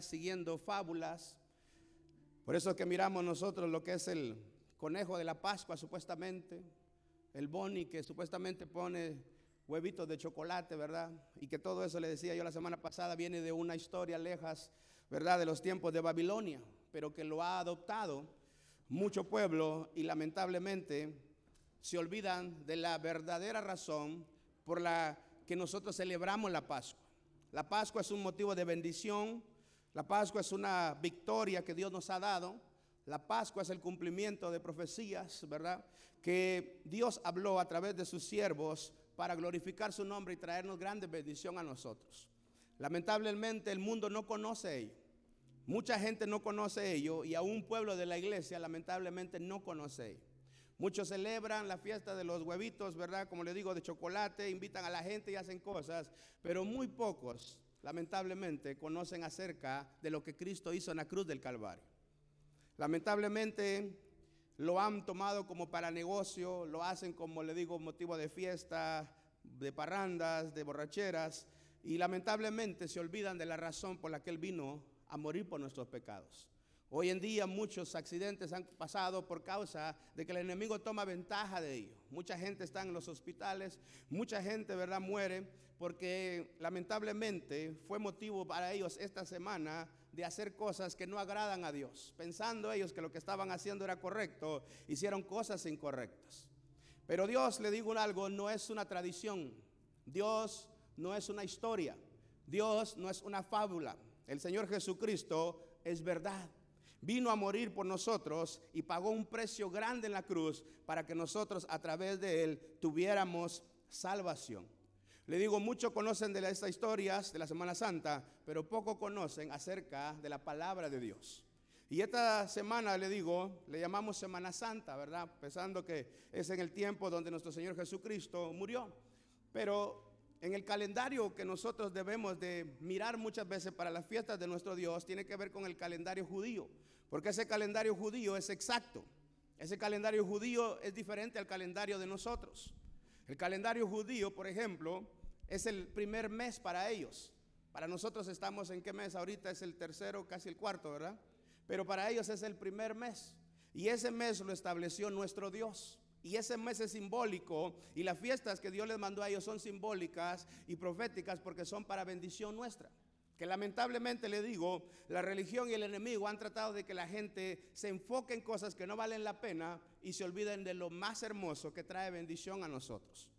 siguiendo fábulas. Por eso que miramos nosotros lo que es el conejo de la Pascua, supuestamente, el boni que supuestamente pone huevitos de chocolate, ¿verdad? Y que todo eso le decía yo la semana pasada viene de una historia lejas, ¿verdad? De los tiempos de Babilonia, pero que lo ha adoptado mucho pueblo y lamentablemente se olvidan de la verdadera razón por la que nosotros celebramos la Pascua. La Pascua es un motivo de bendición, la Pascua es una victoria que Dios nos ha dado, la Pascua es el cumplimiento de profecías, ¿verdad? Que Dios habló a través de sus siervos para glorificar su nombre y traernos grande bendición a nosotros. Lamentablemente el mundo no conoce ello. Mucha gente no conoce ello y a un pueblo de la iglesia lamentablemente no conoce ello. Muchos celebran la fiesta de los huevitos, ¿verdad? Como le digo, de chocolate, invitan a la gente y hacen cosas, pero muy pocos, lamentablemente, conocen acerca de lo que Cristo hizo en la cruz del Calvario. Lamentablemente lo han tomado como para negocio, lo hacen como le digo, motivo de fiesta, de parrandas, de borracheras, y lamentablemente se olvidan de la razón por la que Él vino a morir por nuestros pecados. Hoy en día muchos accidentes han pasado por causa de que el enemigo toma ventaja de ello. Mucha gente está en los hospitales, mucha gente, ¿verdad?, muere porque lamentablemente fue motivo para ellos esta semana de hacer cosas que no agradan a Dios. Pensando ellos que lo que estaban haciendo era correcto, hicieron cosas incorrectas. Pero Dios, le digo algo, no es una tradición. Dios no es una historia. Dios no es una fábula. El Señor Jesucristo es verdad vino a morir por nosotros y pagó un precio grande en la cruz para que nosotros a través de él tuviéramos salvación. Le digo, muchos conocen de estas historias de la Semana Santa, pero poco conocen acerca de la palabra de Dios. Y esta semana, le digo, le llamamos Semana Santa, ¿verdad? Pensando que es en el tiempo donde nuestro Señor Jesucristo murió. Pero en el calendario que nosotros debemos de mirar muchas veces para las fiestas de nuestro Dios, tiene que ver con el calendario judío. Porque ese calendario judío es exacto. Ese calendario judío es diferente al calendario de nosotros. El calendario judío, por ejemplo, es el primer mes para ellos. Para nosotros estamos en qué mes ahorita es el tercero, casi el cuarto, ¿verdad? Pero para ellos es el primer mes. Y ese mes lo estableció nuestro Dios. Y ese mes es simbólico y las fiestas que Dios les mandó a ellos son simbólicas y proféticas porque son para bendición nuestra que lamentablemente le digo, la religión y el enemigo han tratado de que la gente se enfoque en cosas que no valen la pena y se olviden de lo más hermoso que trae bendición a nosotros.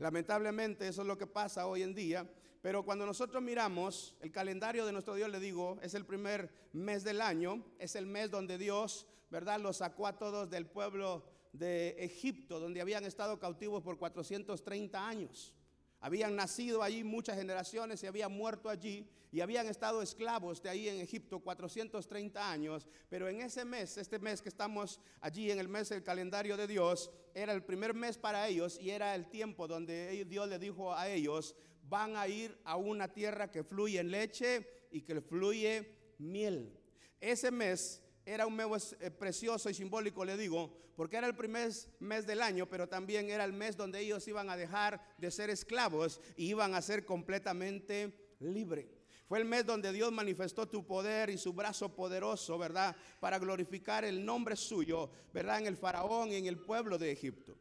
Lamentablemente eso es lo que pasa hoy en día, pero cuando nosotros miramos el calendario de nuestro Dios, le digo, es el primer mes del año, es el mes donde Dios, ¿verdad?, los sacó a todos del pueblo de Egipto, donde habían estado cautivos por 430 años. Habían nacido allí muchas generaciones y habían muerto allí y habían estado esclavos de ahí en Egipto 430 años. Pero en ese mes, este mes que estamos allí en el mes del calendario de Dios, era el primer mes para ellos y era el tiempo donde Dios le dijo a ellos, van a ir a una tierra que fluye leche y que fluye miel. Ese mes era un mes eh, precioso y simbólico, le digo, porque era el primer mes del año, pero también era el mes donde ellos iban a dejar de ser esclavos y iban a ser completamente libres. Fue el mes donde Dios manifestó tu poder y su brazo poderoso, ¿verdad? Para glorificar el nombre suyo, ¿verdad? En el faraón y en el pueblo de Egipto.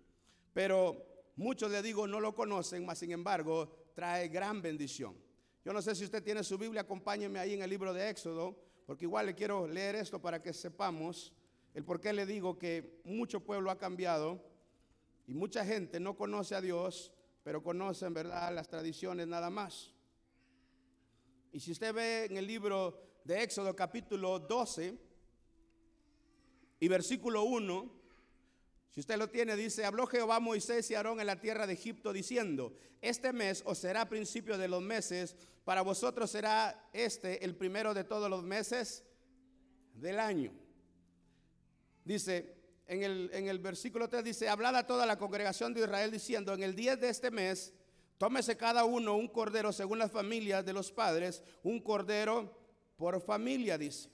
Pero muchos, le digo, no lo conocen, mas sin embargo, trae gran bendición. Yo no sé si usted tiene su Biblia, acompáñeme ahí en el libro de Éxodo. Porque igual le quiero leer esto para que sepamos el por qué le digo que mucho pueblo ha cambiado y mucha gente no conoce a Dios, pero conoce en verdad las tradiciones nada más. Y si usted ve en el libro de Éxodo capítulo 12 y versículo 1, si usted lo tiene, dice, habló Jehová a Moisés y Aarón en la tierra de Egipto diciendo, este mes os será principio de los meses, para vosotros será este el primero de todos los meses del año. Dice, en el, en el versículo 3 dice, hablad a toda la congregación de Israel diciendo, en el 10 de este mes, tómese cada uno un cordero según las familias de los padres, un cordero por familia, dice.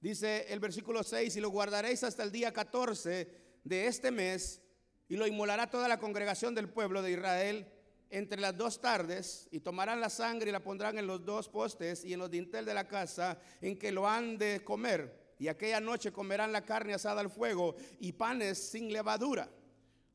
Dice el versículo 6, y lo guardaréis hasta el día 14 de este mes y lo inmolará toda la congregación del pueblo de Israel entre las dos tardes y tomarán la sangre y la pondrán en los dos postes y en los dintel de la casa en que lo han de comer. Y aquella noche comerán la carne asada al fuego y panes sin levadura.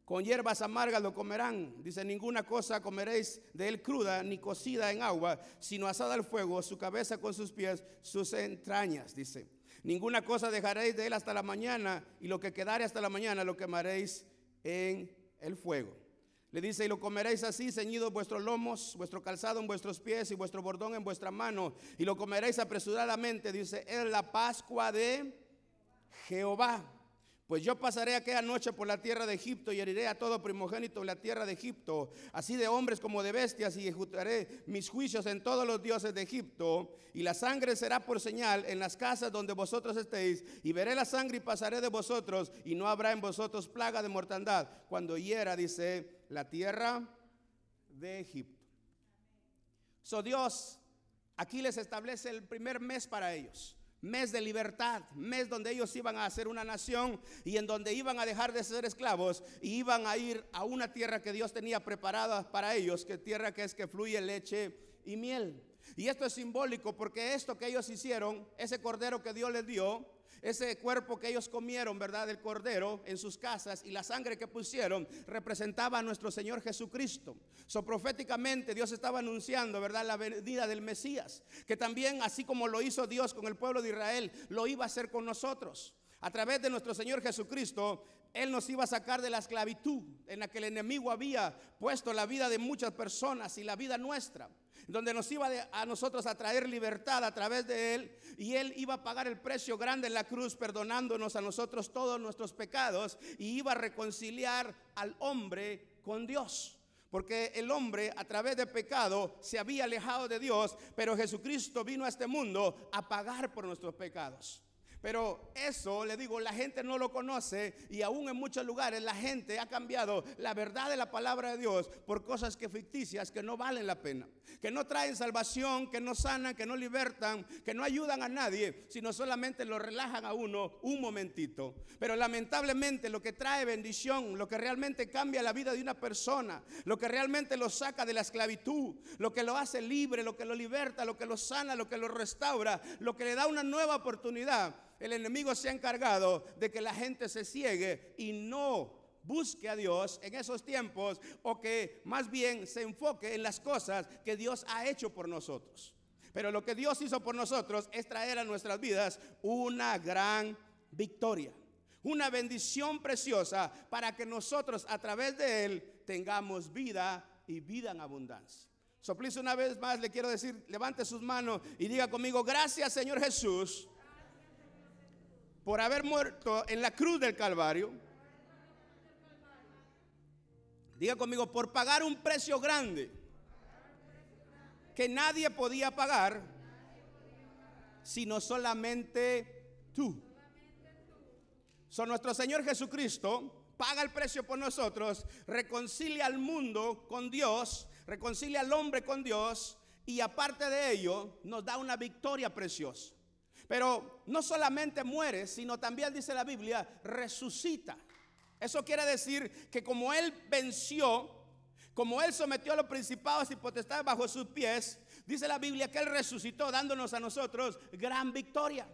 Con hierbas amargas lo comerán. Dice, ninguna cosa comeréis de él cruda ni cocida en agua, sino asada al fuego, su cabeza con sus pies, sus entrañas. Dice, ninguna cosa dejaréis de él hasta la mañana y lo que quedare hasta la mañana lo quemaréis en el fuego. Le dice, y lo comeréis así, ceñidos vuestros lomos, vuestro calzado en vuestros pies y vuestro bordón en vuestra mano, y lo comeréis apresuradamente, dice, es la Pascua de Jehová. Pues yo pasaré aquella noche por la tierra de Egipto y heriré a todo primogénito de la tierra de Egipto, así de hombres como de bestias, y ejecutaré mis juicios en todos los dioses de Egipto. Y la sangre será por señal en las casas donde vosotros estéis, y veré la sangre y pasaré de vosotros, y no habrá en vosotros plaga de mortandad. Cuando hiera, dice, la tierra de Egipto. So Dios aquí les establece el primer mes para ellos mes de libertad, mes donde ellos iban a ser una nación y en donde iban a dejar de ser esclavos y iban a ir a una tierra que Dios tenía preparada para ellos, que tierra que es que fluye leche y miel. Y esto es simbólico porque esto que ellos hicieron, ese cordero que Dios les dio, ese cuerpo que ellos comieron, ¿verdad? Del cordero en sus casas y la sangre que pusieron representaba a nuestro Señor Jesucristo. So proféticamente Dios estaba anunciando, ¿verdad? La venida del Mesías, que también así como lo hizo Dios con el pueblo de Israel, lo iba a hacer con nosotros. A través de nuestro Señor Jesucristo, Él nos iba a sacar de la esclavitud en la que el enemigo había puesto la vida de muchas personas y la vida nuestra donde nos iba a nosotros a traer libertad a través de Él y Él iba a pagar el precio grande en la cruz perdonándonos a nosotros todos nuestros pecados y iba a reconciliar al hombre con Dios. Porque el hombre a través de pecado se había alejado de Dios, pero Jesucristo vino a este mundo a pagar por nuestros pecados. Pero eso, le digo, la gente no lo conoce y aún en muchos lugares la gente ha cambiado la verdad de la palabra de Dios por cosas que ficticias que no valen la pena, que no traen salvación, que no sanan, que no libertan, que no ayudan a nadie, sino solamente lo relajan a uno un momentito. Pero lamentablemente lo que trae bendición, lo que realmente cambia la vida de una persona, lo que realmente lo saca de la esclavitud, lo que lo hace libre, lo que lo liberta, lo que lo sana, lo que lo restaura, lo que le da una nueva oportunidad el enemigo se ha encargado de que la gente se ciegue y no busque a Dios en esos tiempos o que más bien se enfoque en las cosas que Dios ha hecho por nosotros. Pero lo que Dios hizo por nosotros es traer a nuestras vidas una gran victoria, una bendición preciosa para que nosotros a través de Él tengamos vida y vida en abundancia. Soplice una vez más, le quiero decir, levante sus manos y diga conmigo, gracias Señor Jesús por haber muerto en la cruz del Calvario. Diga conmigo, por pagar un precio grande que nadie podía pagar, sino solamente tú. Son nuestro Señor Jesucristo paga el precio por nosotros, reconcilia al mundo con Dios, reconcilia al hombre con Dios y aparte de ello nos da una victoria preciosa. Pero no solamente muere, sino también dice la Biblia, resucita. Eso quiere decir que como Él venció, como Él sometió a los principados y potestades bajo sus pies, dice la Biblia que Él resucitó dándonos a nosotros gran victoria.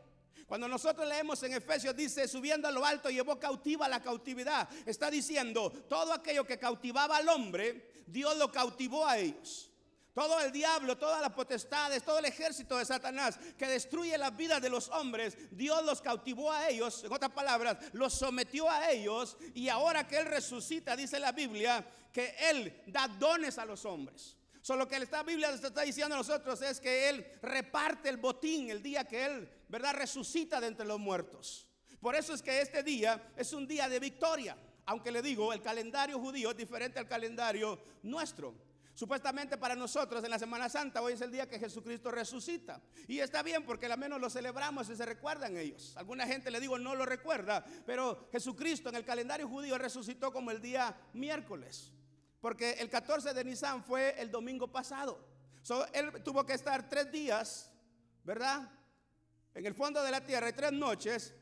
Cuando nosotros leemos en Efesios dice, subiendo a lo alto llevó cautiva la cautividad. Está diciendo, todo aquello que cautivaba al hombre, Dios lo cautivó a ellos. Todo el diablo, todas las potestades, todo el ejército de Satanás que destruye la vida de los hombres, Dios los cautivó a ellos, en otras palabras, los sometió a ellos y ahora que Él resucita, dice la Biblia, que Él da dones a los hombres. Solo que la Biblia está diciendo a nosotros es que Él reparte el botín el día que Él, ¿verdad?, resucita de entre los muertos. Por eso es que este día es un día de victoria. Aunque le digo, el calendario judío es diferente al calendario nuestro. Supuestamente para nosotros en la Semana Santa hoy es el día que Jesucristo resucita. Y está bien porque al menos lo celebramos y se recuerdan ellos. Alguna gente le digo no lo recuerda, pero Jesucristo en el calendario judío resucitó como el día miércoles. Porque el 14 de Nisan fue el domingo pasado. él tuvo que estar tres días, ¿verdad? En el fondo de la tierra y tres noches.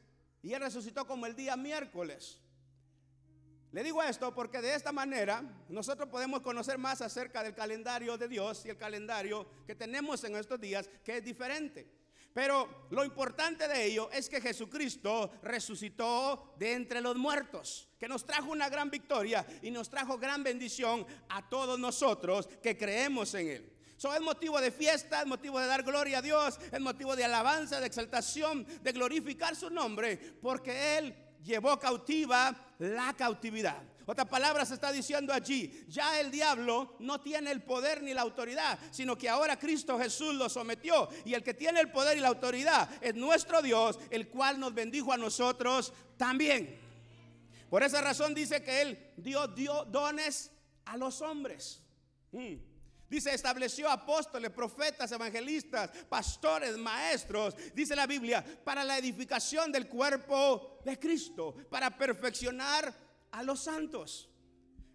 Y él resucitó como el día miércoles. Le digo esto porque de esta manera nosotros podemos conocer más acerca del calendario de Dios y el calendario que tenemos en estos días, que es diferente. Pero lo importante de ello es que Jesucristo resucitó de entre los muertos, que nos trajo una gran victoria y nos trajo gran bendición a todos nosotros que creemos en Él. Eso es motivo de fiesta, es motivo de dar gloria a Dios, es motivo de alabanza, de exaltación, de glorificar su nombre, porque Él llevó cautiva la cautividad. Otra palabra se está diciendo allí, ya el diablo no tiene el poder ni la autoridad, sino que ahora Cristo Jesús lo sometió. Y el que tiene el poder y la autoridad es nuestro Dios, el cual nos bendijo a nosotros también. Por esa razón dice que Él dio, dones a los hombres. Mm. Dice, estableció apóstoles, profetas, evangelistas, pastores, maestros, dice la Biblia, para la edificación del cuerpo de Cristo, para perfeccionar a los santos.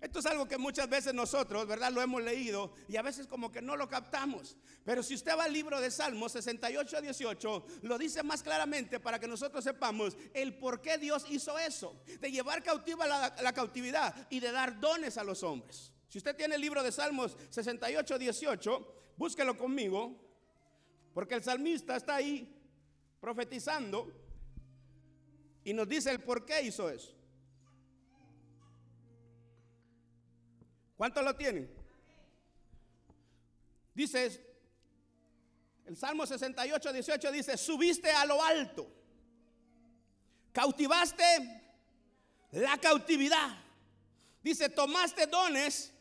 Esto es algo que muchas veces nosotros, ¿verdad? Lo hemos leído y a veces como que no lo captamos. Pero si usted va al libro de Salmos 68 a 18, lo dice más claramente para que nosotros sepamos el por qué Dios hizo eso, de llevar cautiva la, la cautividad y de dar dones a los hombres. Si usted tiene el libro de Salmos 68, 18, búsquelo conmigo, porque el salmista está ahí profetizando y nos dice el por qué hizo eso. ¿Cuántos lo tienen? Dice, el Salmo 68, 18 dice, subiste a lo alto, cautivaste la cautividad. Dice, tomaste dones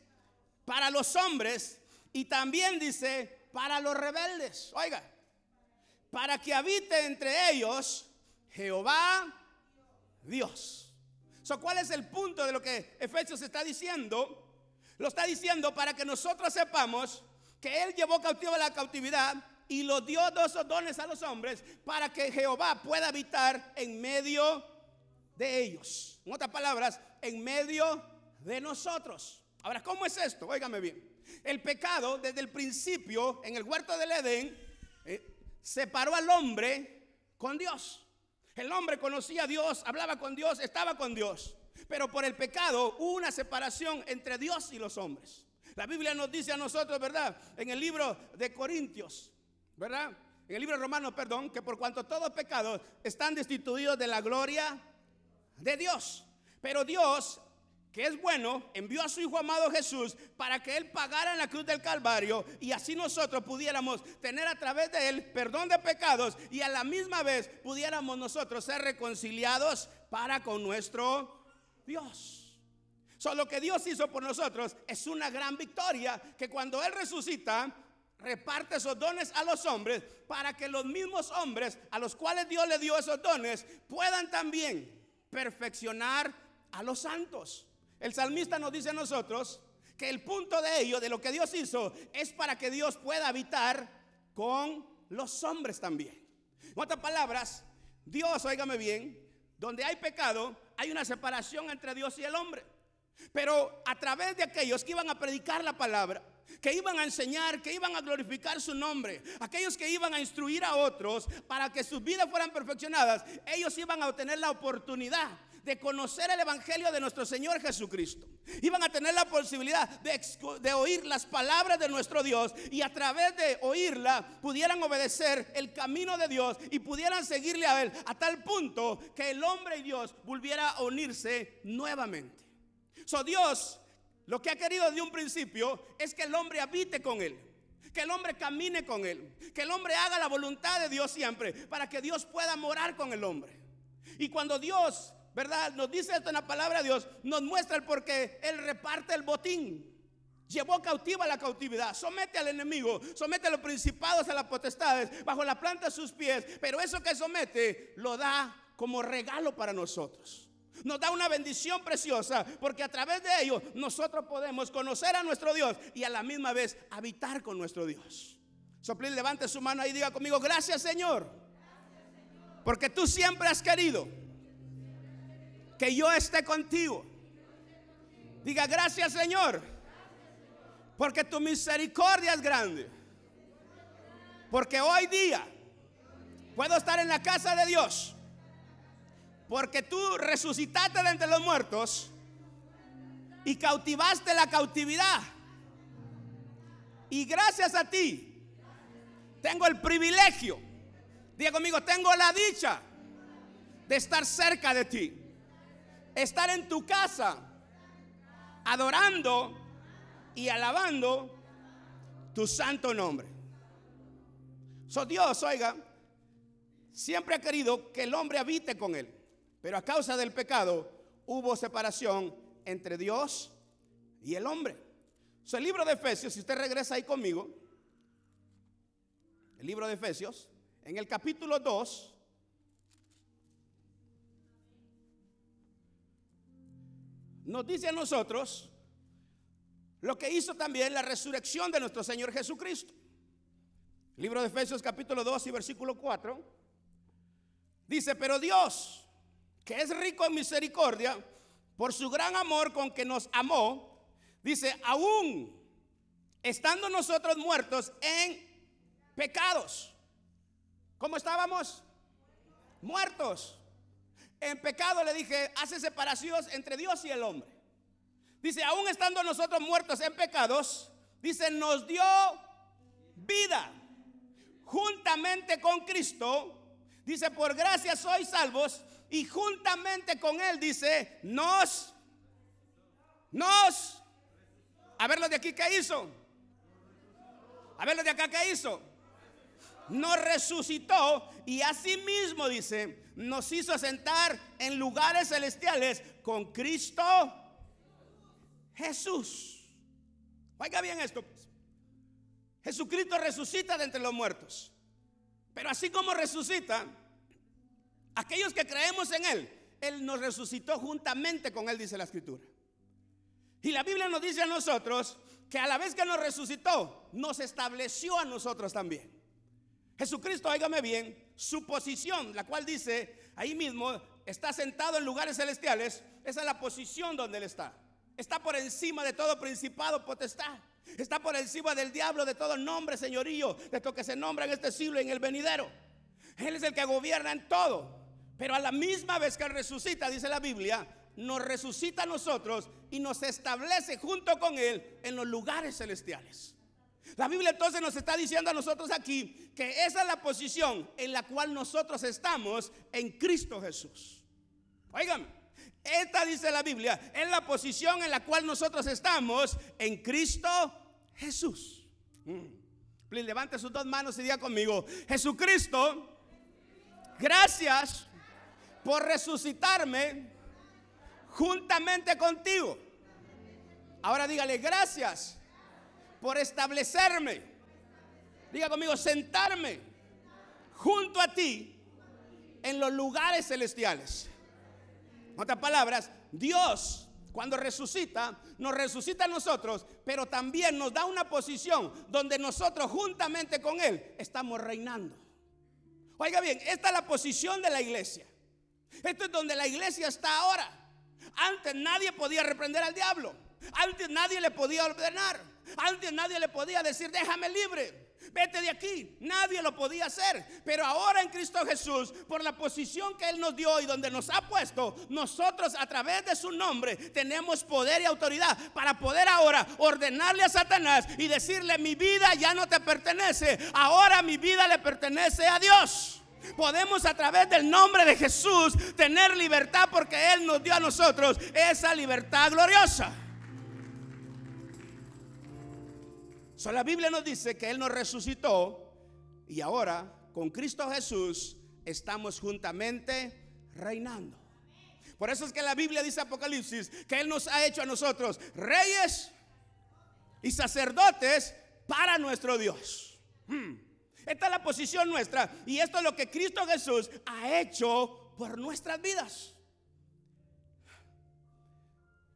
para los hombres y también dice para los rebeldes. Oiga, para que habite entre ellos Jehová Dios. ¿Cuál es el punto de lo que Efesios está diciendo? Lo está diciendo para que nosotros sepamos que Él llevó cautivo la cautividad y lo dio dos dones a los hombres para que Jehová pueda habitar en medio de ellos. En otras palabras, en medio de nosotros. Ahora, ¿cómo es esto? Óigame bien. El pecado desde el principio en el huerto del Edén eh, separó al hombre con Dios. El hombre conocía a Dios, hablaba con Dios, estaba con Dios. Pero por el pecado hubo una separación entre Dios y los hombres. La Biblia nos dice a nosotros, ¿verdad? En el libro de Corintios, ¿verdad? En el libro romano, perdón, que por cuanto todos pecados están destituidos de la gloria de Dios. Pero Dios que es bueno, envió a su Hijo amado Jesús para que Él pagara en la cruz del Calvario y así nosotros pudiéramos tener a través de Él perdón de pecados y a la misma vez pudiéramos nosotros ser reconciliados para con nuestro Dios. Solo lo que Dios hizo por nosotros es una gran victoria que cuando Él resucita, reparte esos dones a los hombres para que los mismos hombres a los cuales Dios le dio esos dones puedan también perfeccionar a los santos. El salmista nos dice a nosotros que el punto de ello, de lo que Dios hizo, es para que Dios pueda habitar con los hombres también. En otras palabras, Dios, óigame bien, donde hay pecado, hay una separación entre Dios y el hombre. Pero a través de aquellos que iban a predicar la palabra, que iban a enseñar, que iban a glorificar su nombre, aquellos que iban a instruir a otros para que sus vidas fueran perfeccionadas, ellos iban a obtener la oportunidad de conocer el Evangelio de nuestro Señor Jesucristo. Iban a tener la posibilidad de, oír las palabras de nuestro Dios y a través de oírla pudieran obedecer el camino de Dios y pudieran seguirle a Él a tal punto que el hombre y Dios volviera a unirse nuevamente. So Dios lo que ha querido de un principio es que el hombre habite con Él que el hombre camine con él, que el hombre haga la voluntad de Dios siempre, para que Dios pueda morar con el hombre. Y cuando Dios ¿verdad? Nos dice esto en la palabra de Dios, nos muestra el por qué Él reparte el botín. Llevó cautiva la cautividad, somete al enemigo, somete a los principados, a las potestades, bajo la planta de sus pies. Pero eso que somete lo da como regalo para nosotros. Nos da una bendición preciosa porque a través de ello nosotros podemos conocer a nuestro Dios y a la misma vez habitar con nuestro Dios. Soplil, levante su mano y diga conmigo, gracias Señor, porque tú siempre has querido que yo esté contigo. Diga gracias Señor, porque tu misericordia es grande. Porque hoy día puedo estar en la casa de Dios. Porque tú resucitaste de entre los muertos y cautivaste la cautividad. Y gracias a ti tengo el privilegio, diga conmigo, tengo la dicha de estar cerca de ti, estar en tu casa, adorando y alabando tu santo nombre. So Dios, oiga, siempre ha querido que el hombre habite con él, pero a causa del pecado hubo separación entre Dios y el hombre. So, el libro de Efesios, si usted regresa ahí conmigo, el libro de Efesios, en el capítulo 2, nos dice a nosotros lo que hizo también la resurrección de nuestro Señor Jesucristo. Libro de Efesios capítulo 2 y versículo 4. Dice, pero Dios, que es rico en misericordia, por su gran amor con que nos amó, dice, aún estando nosotros muertos en pecados. ¿Cómo estábamos? Muertos. En pecado le dije, hace separación entre Dios y el hombre. Dice, aún estando nosotros muertos en pecados, dice, nos dio vida juntamente con Cristo. Dice, por gracia sois salvos. Y juntamente con Él dice, nos, nos. A ver lo de aquí, ¿qué hizo? A ver lo de acá, ¿qué hizo? Nos resucitó y asimismo dice, nos hizo sentar en lugares celestiales con Cristo Jesús. Oiga bien esto. Pues. Jesucristo resucita de entre los muertos. Pero así como resucita, aquellos que creemos en Él, Él nos resucitó juntamente con Él, dice la Escritura. Y la Biblia nos dice a nosotros que a la vez que nos resucitó, nos estableció a nosotros también. Jesucristo, óigame bien, su posición, la cual dice ahí mismo, está sentado en lugares celestiales, esa es la posición donde Él está. Está por encima de todo principado, potestad. Está por encima del diablo, de todo nombre, señorío, de lo que se nombra en este siglo y en el venidero. Él es el que gobierna en todo. Pero a la misma vez que Él resucita, dice la Biblia, nos resucita a nosotros y nos establece junto con Él en los lugares celestiales. La Biblia entonces nos está diciendo a nosotros aquí que esa es la posición en la cual nosotros estamos en Cristo Jesús. Óigame, esta dice la Biblia, es la posición en la cual nosotros estamos en Cristo Jesús. Mm. Levante sus dos manos y diga conmigo, Jesucristo, gracias por resucitarme juntamente contigo. Ahora dígale, gracias por establecerme. Diga conmigo, sentarme junto a ti en los lugares celestiales. En otras palabras, Dios cuando resucita, nos resucita a nosotros, pero también nos da una posición donde nosotros juntamente con Él estamos reinando. Oiga bien, esta es la posición de la iglesia. Esto es donde la iglesia está ahora. Antes nadie podía reprender al diablo. Antes nadie le podía ordenar. Antes nadie le podía decir, déjame libre vete de aquí. Nadie lo podía hacer. Pero ahora en Cristo Jesús, por la posición que Él nos dio y donde nos ha puesto, nosotros a través de su nombre tenemos poder y autoridad para poder ahora ordenarle a Satanás y decirle, mi vida ya no te pertenece. Ahora mi vida le pertenece a Dios. Podemos a través del nombre de Jesús tener libertad porque Él nos dio a nosotros esa libertad gloriosa. La Biblia nos dice que Él nos resucitó y ahora con Cristo Jesús estamos juntamente reinando. Por eso es que la Biblia dice Apocalipsis que Él nos ha hecho a nosotros reyes y sacerdotes para nuestro Dios. Hmm. Esta es la posición nuestra y esto es lo que Cristo Jesús ha hecho por nuestras vidas.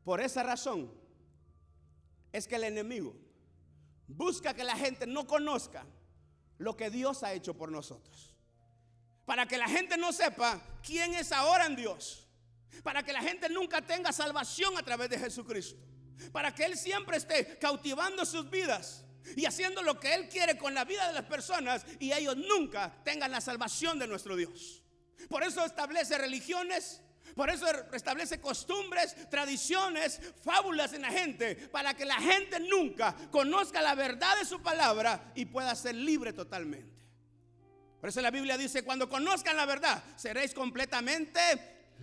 Por esa razón es que el enemigo busca que la gente no conozca lo que Dios ha hecho por nosotros. Para que la gente no sepa quién es ahora en Dios. Para que la gente nunca tenga salvación a través de Jesucristo. Para que Él siempre esté cautivando sus vidas y haciendo lo que Él quiere con la vida de las personas y ellos nunca tengan la salvación de nuestro Dios. Por eso establece religiones, Por eso restablece costumbres, tradiciones, fábulas en la gente, para que la gente nunca conozca la verdad de su palabra y pueda ser libre totalmente. Por eso la Biblia dice, cuando conozcan la verdad, seréis completamente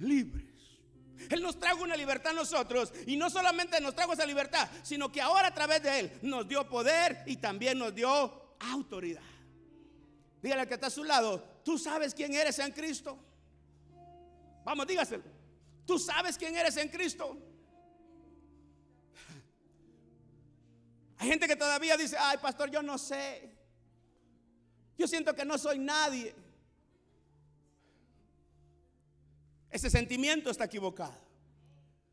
libres. Él nos trajo una libertad a nosotros y no solamente nos trajo esa libertad, sino que ahora a través de Él nos dio poder y también nos dio autoridad. Dígale al que está a su lado, ¿tú sabes quién eres en Cristo? Vamos, dígaselo. ¿Tú sabes quién eres en Cristo? Hay gente que todavía dice, ay pastor, yo no sé. Yo siento que no soy nadie. Ese sentimiento está equivocado.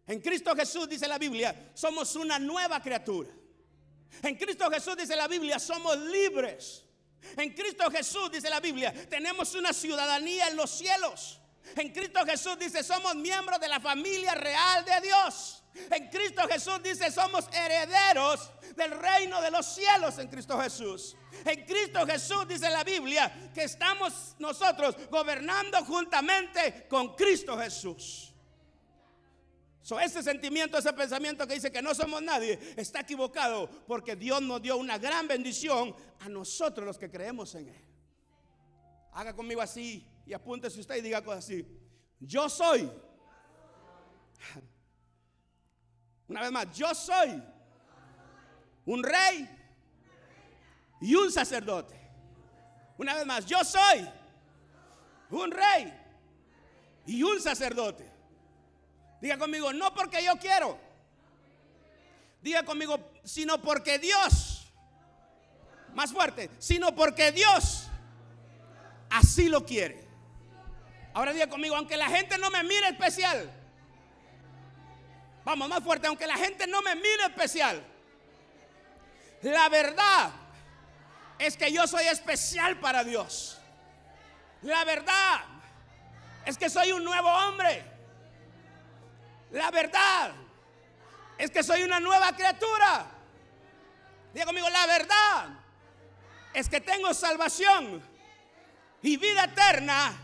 En Cristo Jesús, dice la Biblia, somos una nueva criatura. En Cristo Jesús, dice la Biblia, somos libres. En Cristo Jesús, dice la Biblia, tenemos una ciudadanía en los cielos. En Cristo Jesús dice, somos miembros de la familia real de Dios. En Cristo Jesús dice, somos herederos del reino de los cielos en Cristo Jesús. En Cristo Jesús dice la Biblia que estamos nosotros gobernando juntamente con Cristo Jesús. So, ese sentimiento, ese pensamiento que dice que no somos nadie, está equivocado porque Dios nos dio una gran bendición a nosotros los que creemos en Él. Haga conmigo así y apúntese usted y diga cosas así. Yo soy. Una vez más, yo soy un rey y un sacerdote. Una vez más, yo soy un rey y un sacerdote. Diga conmigo, no porque yo quiero. Diga conmigo, sino porque Dios, más fuerte, sino porque Dios así lo quiere. Ahora diga conmigo, aunque la gente no me mire especial. Vamos, más fuerte, aunque la gente no me mire especial. La verdad es que yo soy especial para Dios. La verdad es que soy un nuevo hombre. La verdad es que soy una nueva criatura. Diga conmigo, la verdad es que tengo salvación y vida eterna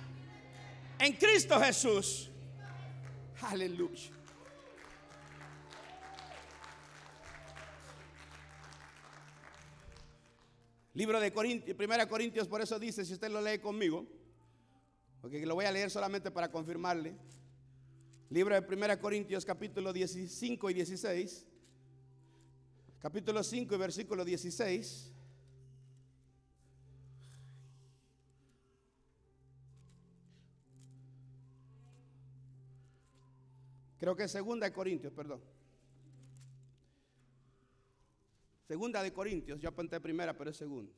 en Cristo Jesús. Aleluya. Libro de Corintios, Primera Corintios, por eso dice, si usted lo lee conmigo, porque lo voy a leer solamente para confirmarle. Libro de Primera Corintios capítulo 15 y 16. Capítulo 5 y versículo 16. Creo que es segunda de Corintios, perdón. Segunda de Corintios, yo apunté primera, pero es segunda.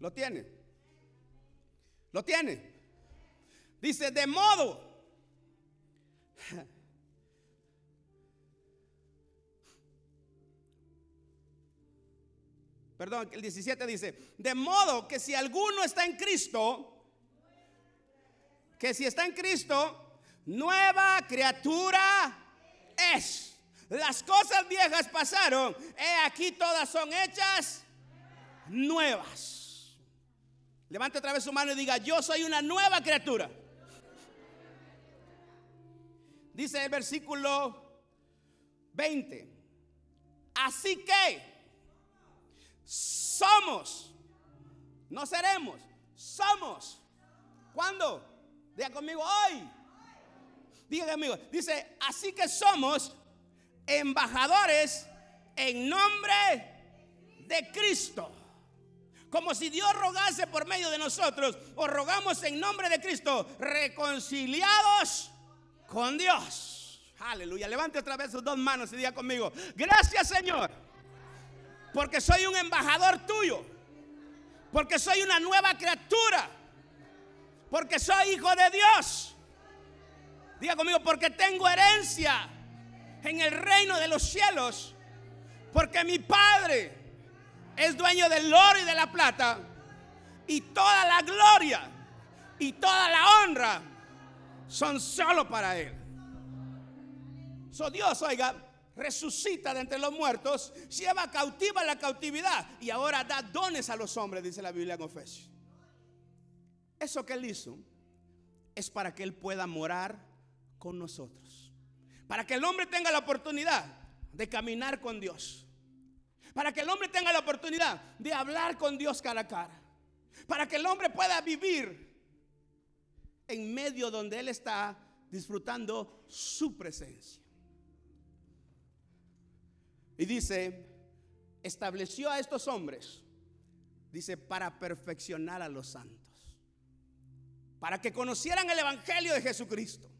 ¿Lo tiene? ¿Lo tiene? Dice, de modo. Perdón, el 17 dice, de modo que si alguno está en Cristo, que si está en Cristo, nueva criatura es. Las cosas viejas pasaron, he aquí todas son hechas nuevas. Levante otra vez su mano y diga, yo soy una nueva criatura. Dice el versículo 20. Así que somos, no seremos, somos. ¿Cuándo? Diga conmigo hoy. Diga conmigo. Dice, así que somos embajadores en nombre de Cristo como si Dios rogase por medio de nosotros, o rogamos en nombre de Cristo, reconciliados con Dios. Aleluya. Levante otra vez sus dos manos y diga conmigo, gracias Señor, porque soy un embajador tuyo, porque soy una nueva criatura, porque soy hijo de Dios. Diga conmigo, porque tengo herencia en el reino de los cielos, porque mi Padre es dueño del oro y de la plata. Y toda la gloria y toda la honra son solo para Él. So Dios, oiga, resucita de entre los muertos, lleva cautiva la cautividad y ahora da dones a los hombres, dice la Biblia en Efesios. Eso que Él hizo es para que Él pueda morar con nosotros. Para que el hombre tenga la oportunidad de caminar con Dios. Para que el hombre tenga la oportunidad de hablar con Dios cara a cara. Para que el hombre pueda vivir en medio donde Él está disfrutando su presencia. Y dice, estableció a estos hombres, dice, para perfeccionar a los santos. Para que conocieran el Evangelio de Jesucristo.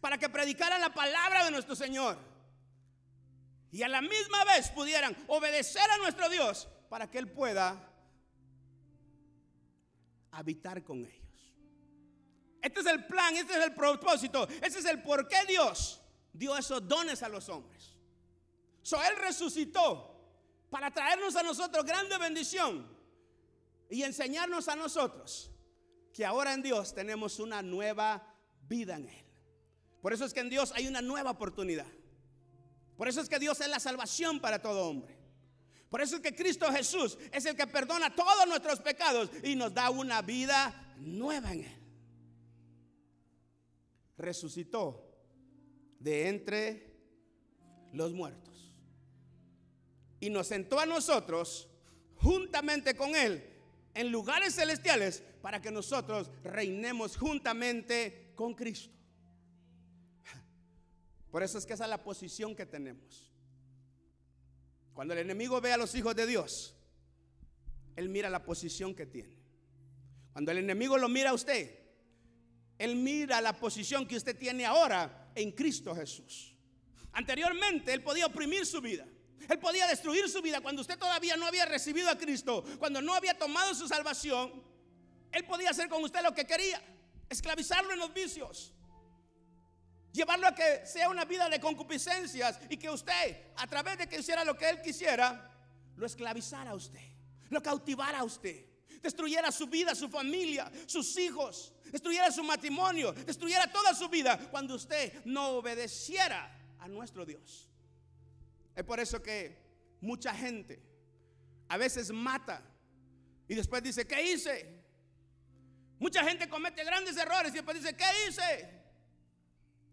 Para que predicaran la palabra de nuestro Señor. Y a la misma vez pudieran obedecer a nuestro Dios para que Él pueda habitar con ellos. Este es el plan, este es el propósito, este es el por qué Dios dio esos dones a los hombres. So, él resucitó para traernos a nosotros grande bendición y enseñarnos a nosotros que ahora en Dios tenemos una nueva vida en Él. Por eso es que en Dios hay una nueva oportunidad. Por eso es que Dios es la salvación para todo hombre. Por eso es que Cristo Jesús es el que perdona todos nuestros pecados y nos da una vida nueva en Él resucitó de entre los muertos. Y nos sentó a nosotros juntamente con Él en lugares celestiales para que nosotros reinemos juntamente con Cristo. Por eso es que esa es la posición que tenemos. Cuando el enemigo ve a los hijos de Dios, él mira la posición que tiene. Cuando el enemigo lo mira a usted, él mira la posición que usted tiene ahora en Cristo Jesús. Anteriormente Él podía oprimir su vida. Él podía destruir su vida cuando usted todavía no había recibido a Cristo, cuando no había tomado su salvación. Él podía hacer con usted lo que quería, esclavizarlo en los vicios, llevarlo a que sea una vida de concupiscencias y que usted, a través de que hiciera lo que Él quisiera, lo esclavizara a usted, lo cautivara a usted, destruyera su vida, su familia, sus hijos, destruyera su matrimonio, destruyera toda su vida cuando usted no obedeciera a nuestro Dios. Es por eso que mucha gente a veces mata y después dice, ¿qué hice? Mucha gente comete grandes errores y después dice, ¿qué hice?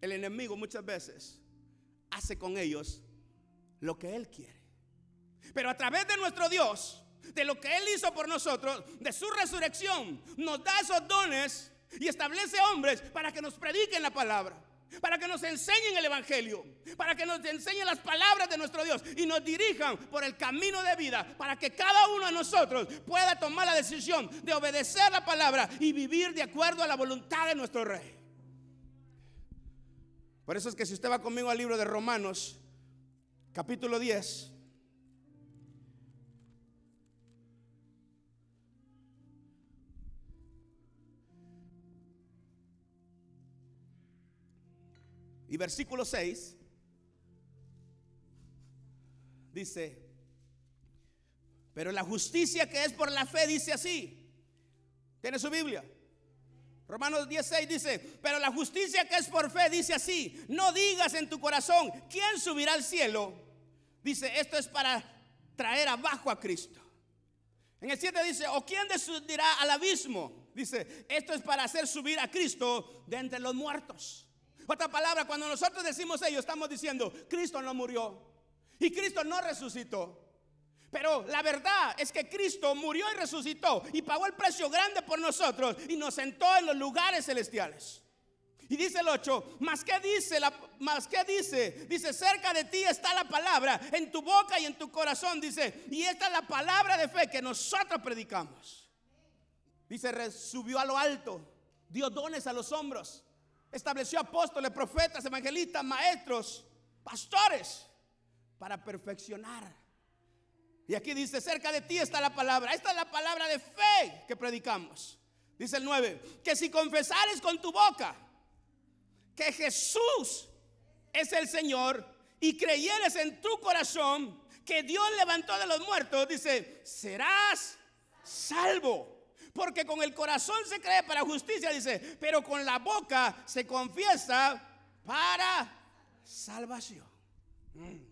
El enemigo muchas veces hace con ellos lo que él quiere. Pero a través de nuestro Dios, de lo que Él hizo por nosotros, de su resurrección, nos da esos dones y establece hombres para que nos prediquen la palabra, para que nos enseñen el Evangelio, para que nos enseñen las palabras de nuestro Dios y nos dirijan por el camino de vida, para que cada uno de nosotros pueda tomar la decisión de obedecer la palabra y vivir de acuerdo a la voluntad de nuestro Rey. Por eso es que si usted va conmigo al libro de Romanos, capítulo 10, Y versículo 6 dice, pero la justicia que es por la fe dice así. ¿Tiene su Biblia? Romanos 16 dice, pero la justicia que es por fe dice así, no digas en tu corazón, ¿quién subirá al cielo? Dice, esto es para traer abajo a Cristo. En el 7 dice, o quién descendirá al abismo? Dice, esto es para hacer subir a Cristo de entre los muertos. Otra palabra, cuando nosotros decimos ello, estamos diciendo, Cristo no murió y Cristo no resucitó. Pero la verdad es que Cristo murió y resucitó y pagó el precio grande por nosotros y nos sentó en los lugares celestiales. Y dice el 8, más que dice, la, más que dice, dice, cerca de ti está la palabra, en tu boca y en tu corazón, dice, y esta es la palabra de fe que nosotros predicamos. Dice, subió a lo alto, dio dones a los hombros, estableció apóstoles, profetas, evangelistas, maestros, pastores, para perfeccionar. Y aquí dice, cerca de ti está la palabra. Esta es la palabra de fe que predicamos. Dice el 9, que si confesares con tu boca que Jesús es el Señor y creyeres en tu corazón que Dios levantó de los muertos, dice, serás salvo. Porque con el corazón se cree para justicia, dice, pero con la boca se confiesa para salvación. Mm.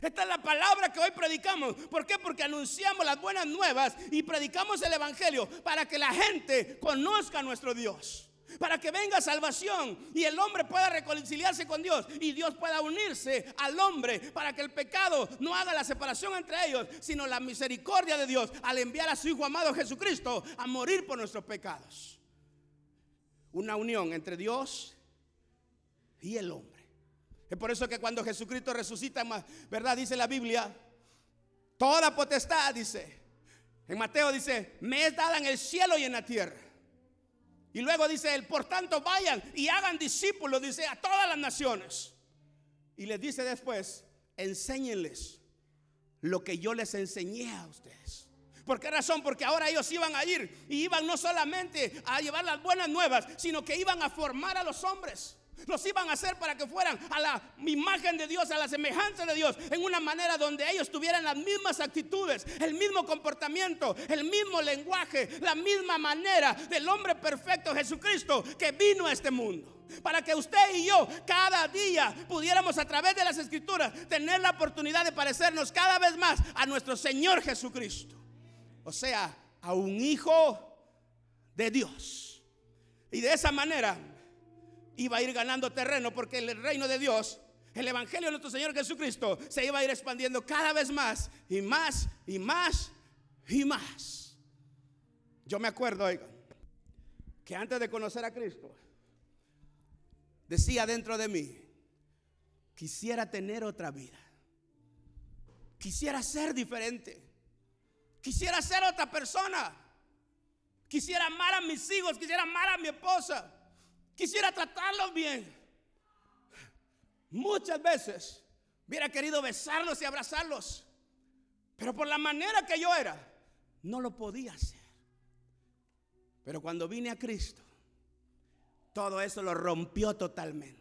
Esta es la palabra que hoy predicamos. ¿Por qué? Porque anunciamos las buenas nuevas y predicamos el Evangelio para que la gente conozca a nuestro Dios. Para que venga salvación y el hombre pueda reconciliarse con Dios y Dios pueda unirse al hombre para que el pecado no haga la separación entre ellos, sino la misericordia de Dios al enviar a su Hijo amado Jesucristo a morir por nuestros pecados. Una unión entre Dios y el hombre. Es por eso que cuando Jesucristo resucita, ¿verdad? Dice la Biblia, toda potestad, dice. En Mateo dice, me es dada en el cielo y en la tierra. Y luego dice él, por tanto vayan y hagan discípulos, dice, a todas las naciones. Y les dice después, enséñenles lo que yo les enseñé a ustedes. ¿Por qué razón? Porque ahora ellos iban a ir y iban no solamente a llevar las buenas nuevas, sino que iban a formar a los hombres. Los iban a hacer para que fueran a la imagen de Dios, a la semejanza de Dios, en una manera donde ellos tuvieran las mismas actitudes, el mismo comportamiento, el mismo lenguaje, la misma manera del hombre perfecto Jesucristo que vino a este mundo. Para que usted y yo cada día pudiéramos a través de las escrituras tener la oportunidad de parecernos cada vez más a nuestro Señor Jesucristo. O sea, a un hijo de Dios. Y de esa manera iba a ir ganando terreno porque el reino de Dios, el Evangelio de nuestro Señor Jesucristo, se iba a ir expandiendo cada vez más y más y más y más. Yo me acuerdo, oigan, que antes de conocer a Cristo, decía dentro de mí, quisiera tener otra vida. Quisiera ser diferente. Quisiera ser otra persona. Quisiera amar a mis hijos, quisiera amar a mi esposa. Quisiera tratarlos bien. Muchas veces hubiera querido besarlos y abrazarlos. Pero por la manera que yo era, no lo podía hacer. Pero cuando vine a Cristo, todo eso lo rompió totalmente.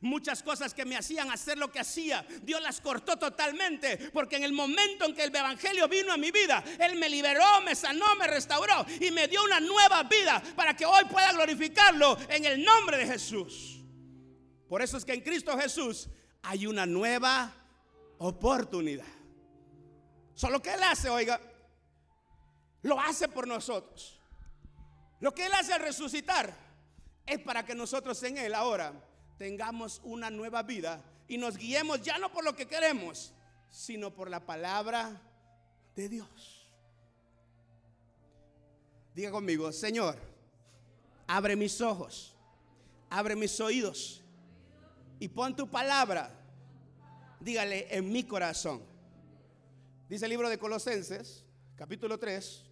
Muchas cosas que me hacían hacer lo que hacía, Dios las cortó totalmente, porque en el momento en que el Evangelio vino a mi vida, Él me liberó, me sanó, me restauró y me dio una nueva vida para que hoy pueda glorificarlo en el nombre de Jesús. Por eso es que en Cristo Jesús hay una nueva oportunidad. Solo que Él hace, oiga, lo hace por nosotros. Lo que Él hace al resucitar es para que nosotros en Él ahora tengamos una nueva vida y nos guiemos ya no por lo que queremos, sino por la palabra de Dios. Diga conmigo, Señor, abre mis ojos, abre mis oídos y pon tu palabra, dígale, en mi corazón. Dice el libro de Colosenses, capítulo 3,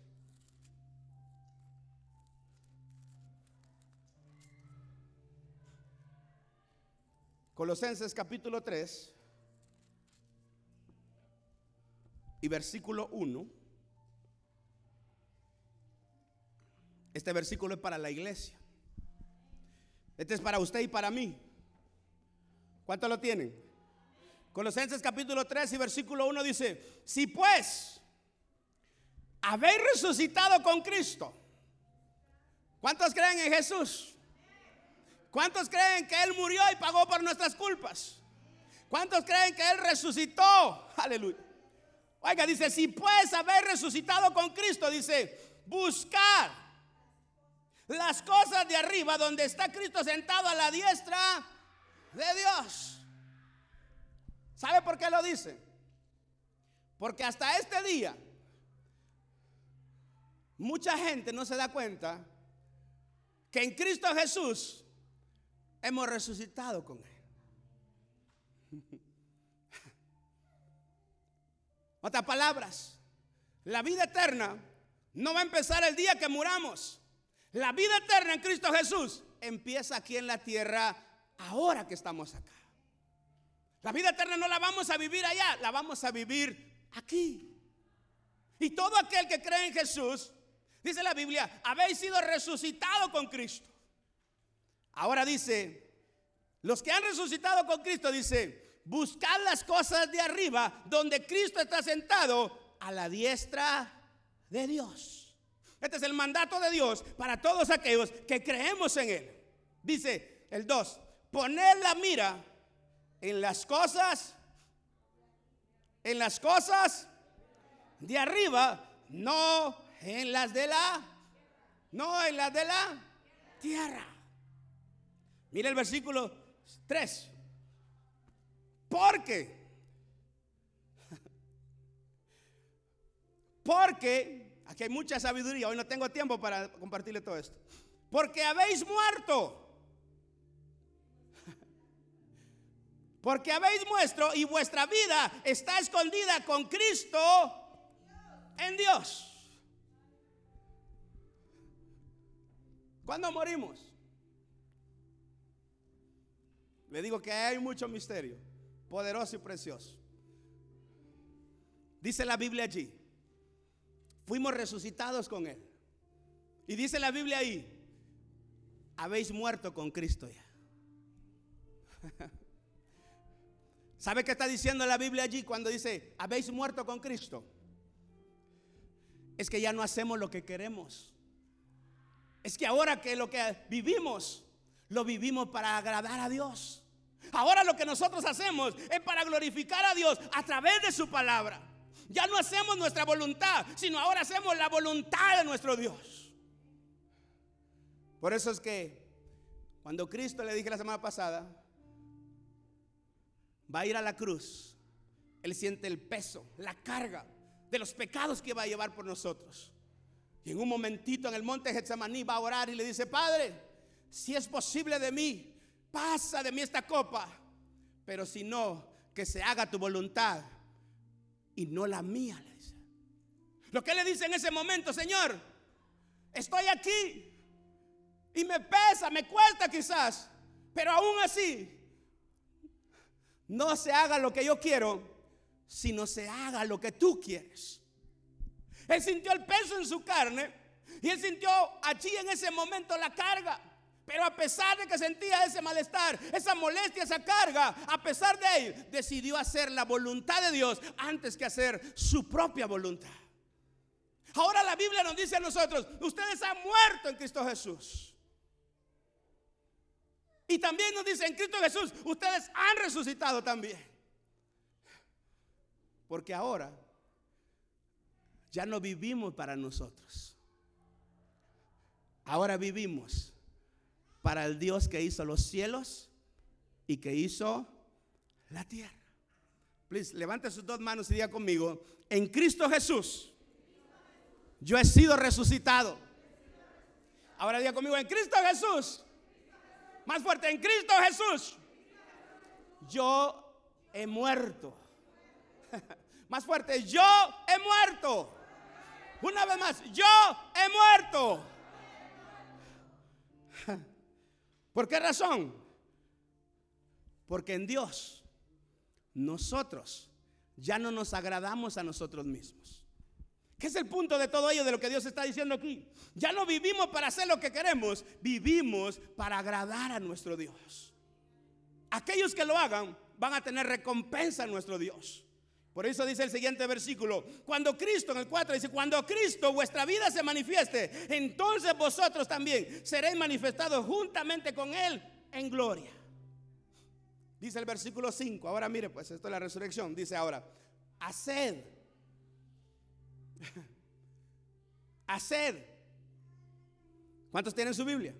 Colosenses capítulo 3 y versículo 1. Este versículo es para la iglesia. Este es para usted y para mí. ¿Cuánto lo tienen? Colosenses capítulo 3 y versículo 1 dice, si pues habéis resucitado con Cristo, ¿cuántos creen en Jesús? ¿Cuántos creen que Él murió y pagó por nuestras culpas? ¿Cuántos creen que Él resucitó? Aleluya. Oiga, dice, si puedes haber resucitado con Cristo, dice, buscar las cosas de arriba donde está Cristo sentado a la diestra de Dios. ¿Sabe por qué lo dice? Porque hasta este día mucha gente no se da cuenta que en Cristo Jesús hemos resucitado con Él. Otras palabras, la vida eterna no va a empezar el día que muramos. La vida eterna en Cristo Jesús empieza aquí en la tierra ahora que estamos acá. La vida eterna no la vamos a vivir allá, la vamos a vivir aquí. Y todo aquel que cree en Jesús, dice la Biblia, habéis sido resucitado con Cristo. Ahora dice, los que han resucitado con Cristo, dice, buscad las cosas de arriba, donde Cristo está sentado a la diestra de Dios. Este es el mandato de Dios para todos aquellos que creemos en Él. Dice el 2, poner la mira en las cosas en las cosas de arriba, no en las de la, no en las de la tierra. Mira el versículo 3. Porque, porque, aquí hay mucha sabiduría, hoy no tengo tiempo para compartirle todo esto. Porque habéis muerto. Porque habéis muerto y vuestra vida está escondida con Cristo en Dios. ¿Cuándo morimos? Le digo que hay mucho misterio, poderoso y precioso. Dice la Biblia allí, fuimos resucitados con Él. Y dice la Biblia ahí, habéis muerto con Cristo ya. ¿Sabe qué está diciendo la Biblia allí cuando dice, habéis muerto con Cristo? Es que ya no hacemos lo que queremos. Es que ahora que lo que vivimos, lo vivimos para agradar a Dios. Ahora lo que nosotros hacemos es para glorificar a Dios a través de su palabra. Ya no hacemos nuestra voluntad, sino ahora hacemos la voluntad de nuestro Dios. Por eso es que cuando Cristo le dije la semana pasada, va a ir a la cruz, Él siente el peso, la carga de los pecados que va a llevar por nosotros. Y en un momentito en el monte Getsemaní va a orar y le dice, Padre, si es posible de mí, pasa de mí esta copa, pero si no, que se haga tu voluntad y no la mía. Lo que le dice en ese momento, Señor, estoy aquí y me pesa, me cuesta quizás, pero aún así, no se haga lo que yo quiero, sino se haga lo que tú quieres. Él sintió el peso en su carne y él sintió allí en ese momento la carga. Pero a pesar de que sentía ese malestar, esa molestia, esa carga, a pesar de ello, decidió hacer la voluntad de Dios antes que hacer su propia voluntad. Ahora la Biblia nos dice a nosotros, ustedes han muerto en Cristo Jesús. Y también nos dice en Cristo Jesús, ustedes han resucitado también. Porque ahora ya no vivimos para nosotros. Ahora vivimos para el Dios que hizo los cielos y que hizo la tierra. Please, levante sus dos manos y diga conmigo, en Cristo Jesús, yo he sido resucitado. Ahora diga conmigo, en Cristo Jesús, más fuerte, en Cristo Jesús, yo he muerto. Más fuerte, yo he muerto. Una vez más, yo he muerto. ¿Por qué razón? Porque en Dios nosotros ya no nos agradamos a nosotros mismos. ¿Qué es el punto de todo ello de lo que Dios está diciendo aquí? Ya no vivimos para hacer lo que queremos, vivimos para agradar a nuestro Dios. Aquellos que lo hagan van a tener recompensa en nuestro Dios. Por eso dice el siguiente versículo, cuando Cristo, en el 4 dice, cuando Cristo vuestra vida se manifieste, entonces vosotros también seréis manifestados juntamente con Él en gloria. Dice el versículo 5, ahora mire pues, esto es la resurrección, dice ahora, haced, haced. ¿Cuántos tienen su Biblia?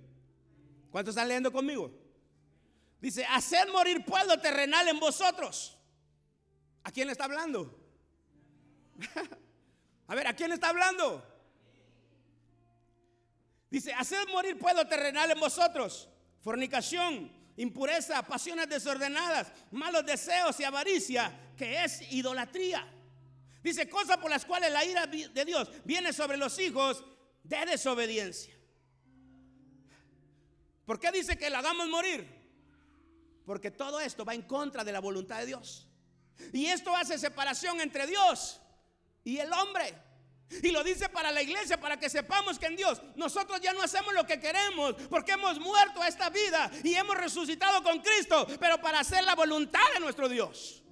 ¿Cuántos están leyendo conmigo? Dice, haced morir pueblo terrenal en vosotros ¿A quién le está hablando? A ver, ¿a quién le está hablando? Dice, haced morir pueblo terrenal en vosotros, fornicación, impureza, pasiones desordenadas, malos deseos y avaricia, que es idolatría. Dice, cosas por las cuales la ira de Dios viene sobre los hijos de desobediencia. ¿Por qué dice que la hagamos morir? Porque todo esto va en contra de la voluntad de Dios. Y esto hace separación entre Dios y el hombre. Y lo dice para la iglesia, para que sepamos que en Dios nosotros ya no hacemos lo que queremos, porque hemos muerto a esta vida y hemos resucitado con Cristo, pero para hacer la voluntad de nuestro Dios.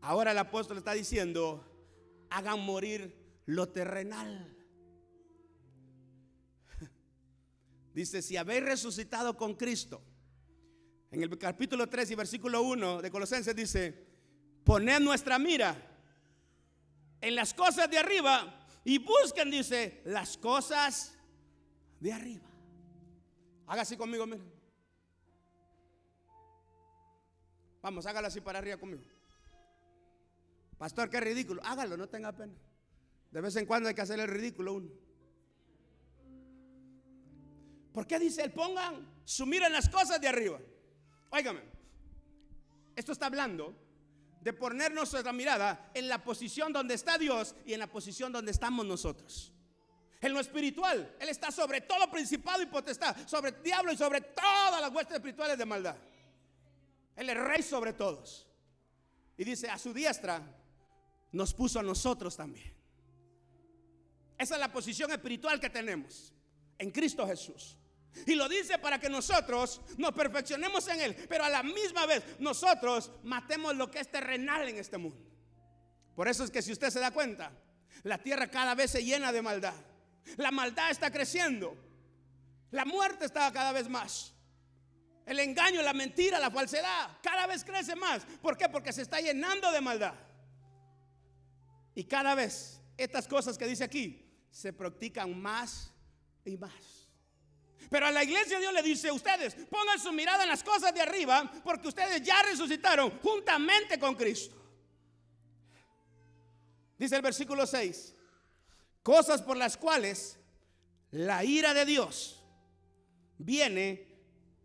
Ahora el apóstol está diciendo, hagan morir lo terrenal. Dice, si habéis resucitado con Cristo, En el capítulo 3 y versículo 1 de Colosenses dice, poned nuestra mira en las cosas de arriba y busquen, dice, las cosas de arriba. Haga así conmigo, mire. Vamos, hágalo así para arriba conmigo. Pastor, qué ridículo. Hágalo, no tenga pena. De vez en cuando hay que hacer el ridículo uno. ¿Por qué dice él? Pongan su mira en las cosas de arriba. Óigame, esto está hablando de poner nuestra mirada en la posición donde está Dios y en la posición donde estamos nosotros. En lo espiritual, Él está sobre todo principado y potestad, sobre el diablo y sobre todas las huestes espirituales de maldad. Él es rey sobre todos. Y dice, a su diestra nos puso a nosotros también. Esa es la posición espiritual que tenemos en Cristo Jesús. Y lo dice para que nosotros nos perfeccionemos en Él, pero a la misma vez nosotros matemos lo que es terrenal en este mundo. Por eso es que si usted se da cuenta, la tierra cada vez se llena de maldad. La maldad está creciendo. La muerte está cada vez más. El engaño, la mentira, la falsedad, cada vez crece más. ¿Por qué? Porque se está llenando de maldad. Y cada vez estas cosas que dice aquí se practican más y más. Pero a la iglesia Dios le dice, ustedes pongan su mirada en las cosas de arriba porque ustedes ya resucitaron juntamente con Cristo. Dice el versículo 6, cosas por las cuales la ira de Dios viene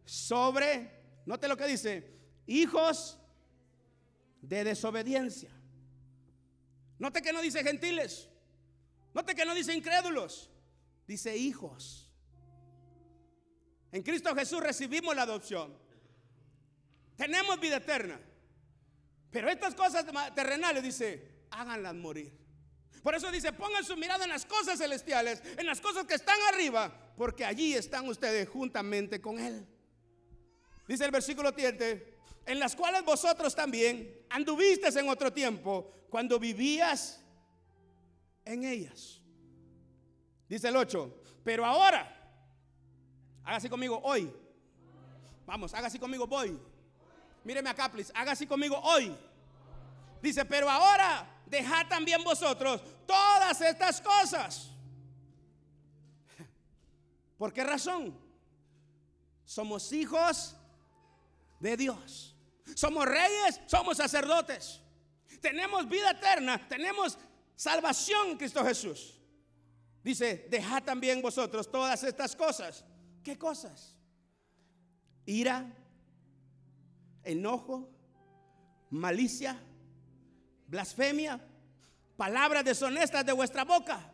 sobre, note lo que dice, hijos de desobediencia. Note que no dice gentiles, note que no dice incrédulos, dice hijos en Cristo Jesús recibimos la adopción. Tenemos vida eterna. Pero estas cosas terrenales, dice, háganlas morir. Por eso dice, pongan su mirada en las cosas celestiales, en las cosas que están arriba, porque allí están ustedes juntamente con Él. Dice el versículo 7, en las cuales vosotros también anduviste en otro tiempo, cuando vivías en ellas. Dice el 8, pero ahora Haga así conmigo hoy. Vamos, haga así conmigo voy. Míreme acá, please. Haga así conmigo hoy. Dice, pero ahora dejad también vosotros todas estas cosas. ¿Por qué razón? Somos hijos de Dios. Somos reyes, somos sacerdotes. Tenemos vida eterna, tenemos salvación en Cristo Jesús. Dice, dejad también vosotros todas estas cosas ¿Qué cosas? Ira, enojo, malicia, blasfemia, palabras deshonestas de vuestra boca.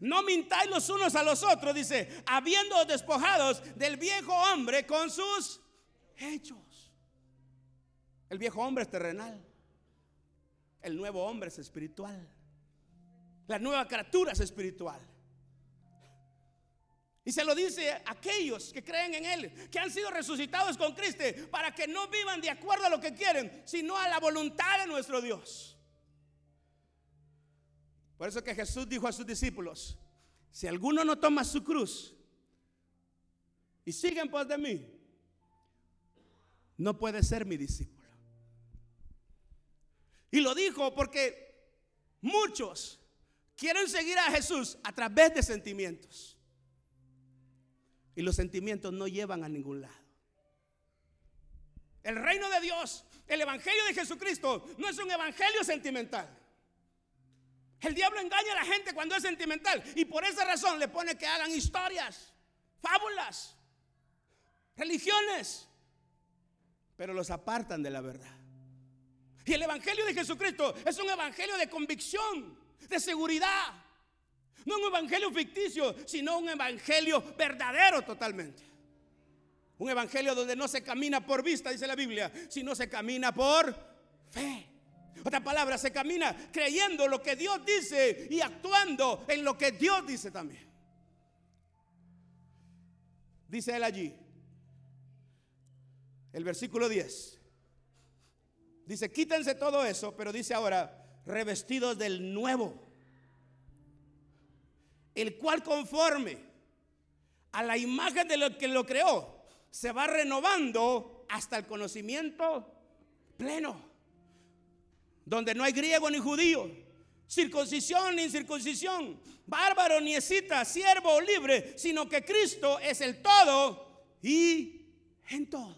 No mintáis los unos a los otros, dice, habiendo despojados del viejo hombre con sus hechos. El viejo hombre es terrenal. El nuevo hombre es espiritual. La nueva criatura es espiritual. Y se lo dice a aquellos que creen en Él, que han sido resucitados con Cristo, para que no vivan de acuerdo a lo que quieren, sino a la voluntad de nuestro Dios. Por eso que Jesús dijo a sus discípulos, si alguno no toma su cruz y sigue en pos de mí, no puede ser mi discípulo. Y lo dijo porque muchos quieren seguir a Jesús a través de sentimientos. Y los sentimientos no llevan a ningún lado. El reino de Dios, el evangelio de Jesucristo, no es un evangelio sentimental. El diablo engaña a la gente cuando es sentimental y por esa razón le pone que hagan historias, fábulas, religiones, pero los apartan de la verdad. Y el Evangelio de Jesucristo es un Evangelio de convicción, de seguridad, no un evangelio ficticio, sino un evangelio verdadero totalmente. Un evangelio donde no se camina por vista, dice la Biblia, sino se camina por fe. Otra palabra, se camina creyendo lo que Dios dice y actuando en lo que Dios dice también. Dice él allí, el versículo 10. Dice, quítense todo eso, pero dice ahora, revestidos del nuevo el cual conforme a la imagen de lo que lo creó, se va renovando hasta el conocimiento pleno, donde no hay griego ni judío, circuncisión ni incircuncisión, bárbaro ni escita, siervo o libre, sino que Cristo es el todo y en todos.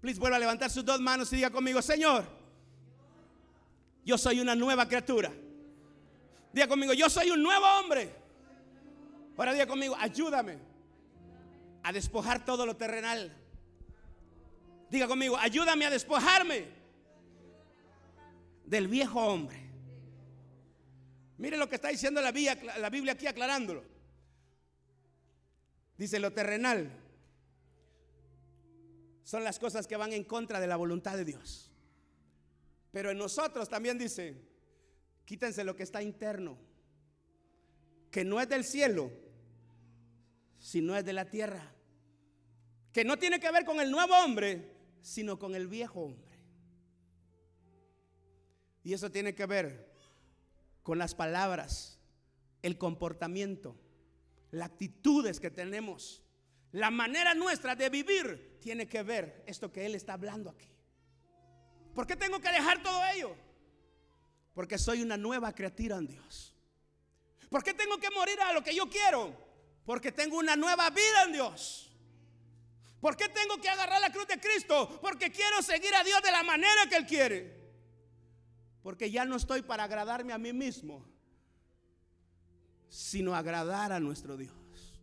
Please vuelva a levantar sus dos manos y diga conmigo, Señor, yo soy una nueva criatura. Diga conmigo, yo soy un nuevo hombre. Ahora diga conmigo, ayúdame a despojar todo lo terrenal. Diga conmigo, ayúdame a despojarme del viejo hombre. Mire lo que está diciendo la Biblia, aquí aclarándolo. Dice lo terrenal son las cosas que van en contra de la voluntad de Dios. Pero en nosotros también dice, quítense lo que está interno, que no es del cielo, sino es de la tierra, que no tiene que ver con el nuevo hombre, sino con el viejo hombre. Y eso tiene que ver con las palabras, el comportamiento, las actitudes que tenemos, la manera nuestra de vivir tiene que ver esto que Él está hablando aquí. ¿Por qué tengo que dejar todo ello? Porque soy una nueva criatura en Dios. ¿Por qué tengo que morir a lo que yo quiero? Porque tengo una nueva vida en Dios. ¿Por qué tengo que agarrar la cruz de Cristo? Porque quiero seguir a Dios de la manera que Él quiere. Porque ya no estoy para agradarme a mí mismo, sino agradar a nuestro Dios.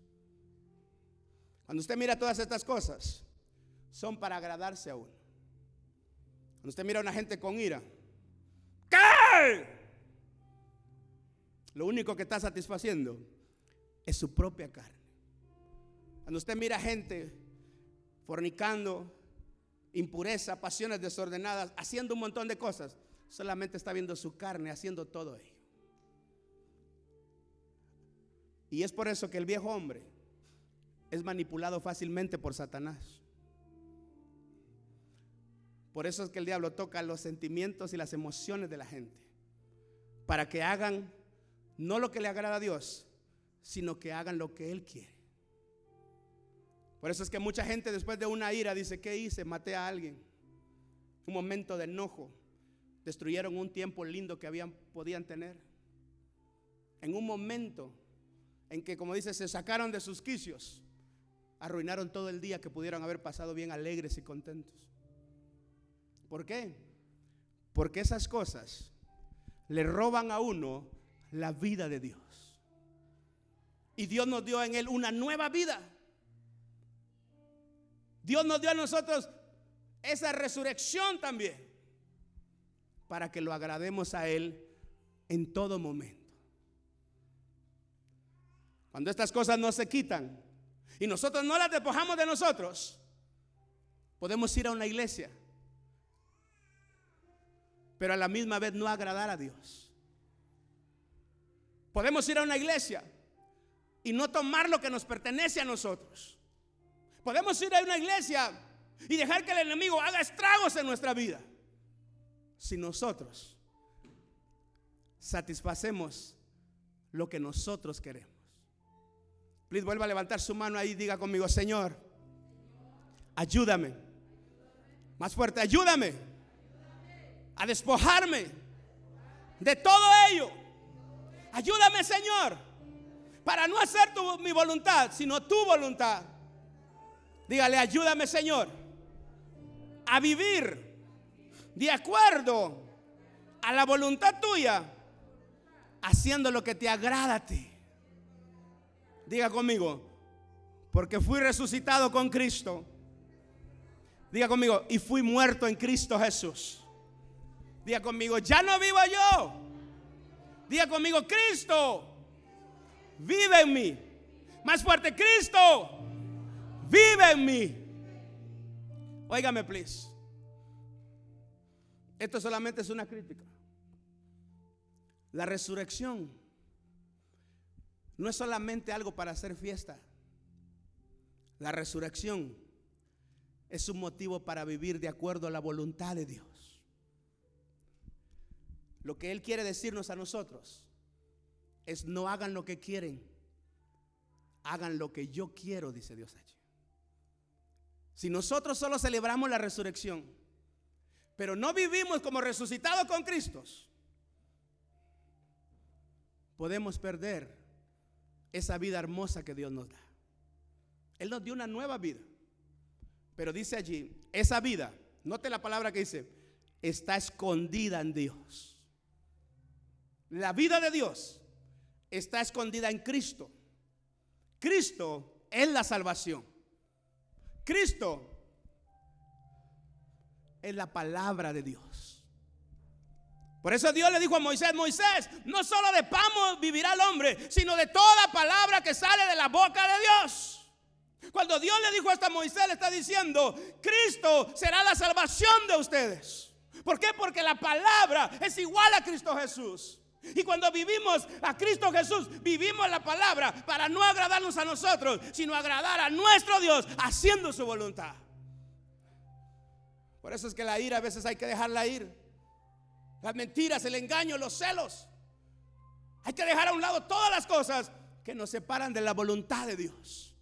Cuando usted mira todas estas cosas, son para agradarse a uno. Cuando usted mira a una gente con ira, Lo único que está satisfaciendo es su propia carne. Cuando usted mira gente fornicando, impureza, pasiones desordenadas, haciendo un montón de cosas, solamente está viendo su carne haciendo todo ello. Y es por eso que el viejo hombre es manipulado fácilmente por Satanás. Por eso es que el diablo toca los sentimientos y las emociones de la gente. Para que hagan no lo que le agrada a Dios, sino que hagan lo que Él quiere. Por eso es que mucha gente después de una ira dice, ¿qué hice? Maté a alguien. Un momento de enojo. Destruyeron un tiempo lindo que habían, podían tener. En un momento en que, como dice, se sacaron de sus quicios arruinaron todo el día que pudieron haber pasado bien alegres y contentos. ¿Por qué? Porque esas cosas le roban a uno la vida de Dios. Y Dios nos dio en él una nueva vida. Dios nos dio a nosotros esa resurrección también para que lo agrademos a Él en todo momento. Cuando estas cosas no se quitan, y nosotros no las despojamos de nosotros, podemos ir a una iglesia, pero a la misma vez no agradar a Dios. Podemos ir a una iglesia y no tomar lo que nos pertenece a nosotros. Podemos ir a una iglesia y dejar que el enemigo haga estragos en nuestra vida. Si nosotros satisfacemos lo que nosotros queremos. Please vuelva a levantar su mano ahí y diga conmigo, Señor, ayúdame. Más fuerte, ayúdame a despojarme de todo ello. Ayúdame, Señor, para no hacer mi voluntad, sino tu voluntad. Dígale, ayúdame, Señor, a vivir de acuerdo a la voluntad tuya, haciendo lo que te agrada a ti. Diga conmigo, porque fui resucitado con Cristo. Diga conmigo, y fui muerto en Cristo Jesús. Diga conmigo, ya no vivo yo. Diga conmigo, Cristo vive en mí. Más fuerte, Cristo vive en mí. Óigame, please. Esto solamente es una crítica. La resurrección no es solamente algo para hacer fiesta. La resurrección es un motivo para vivir de acuerdo a la voluntad de Dios. Lo que Él quiere decirnos a nosotros es no hagan lo que quieren, hagan lo que yo quiero, dice Dios allí. Si nosotros solo celebramos la resurrección, pero no vivimos como resucitados con Cristo, podemos perder esa vida hermosa que Dios nos da. Él nos dio una nueva vida. Pero dice allí, esa vida, note la palabra que dice, está escondida en Dios. La vida de Dios está escondida en Cristo. Cristo es la salvación. Cristo es la palabra de Dios. Por eso Dios le dijo a Moisés, Moisés, no solo de pan vivirá el hombre, sino de toda palabra que sale de la boca de Dios. Cuando Dios le dijo esto a Moisés, le está diciendo, Cristo será la salvación de ustedes. ¿Por qué? Porque la palabra es igual a Cristo Jesús. Y cuando vivimos a Cristo Jesús, vivimos la palabra para no agradarnos a nosotros, sino agradar a nuestro Dios haciendo su voluntad. Por eso es que la ira a veces hay que dejarla ir. Las mentiras, el engaño, los celos. Hay que dejar a un lado todas las cosas que nos separan de la voluntad de Dios.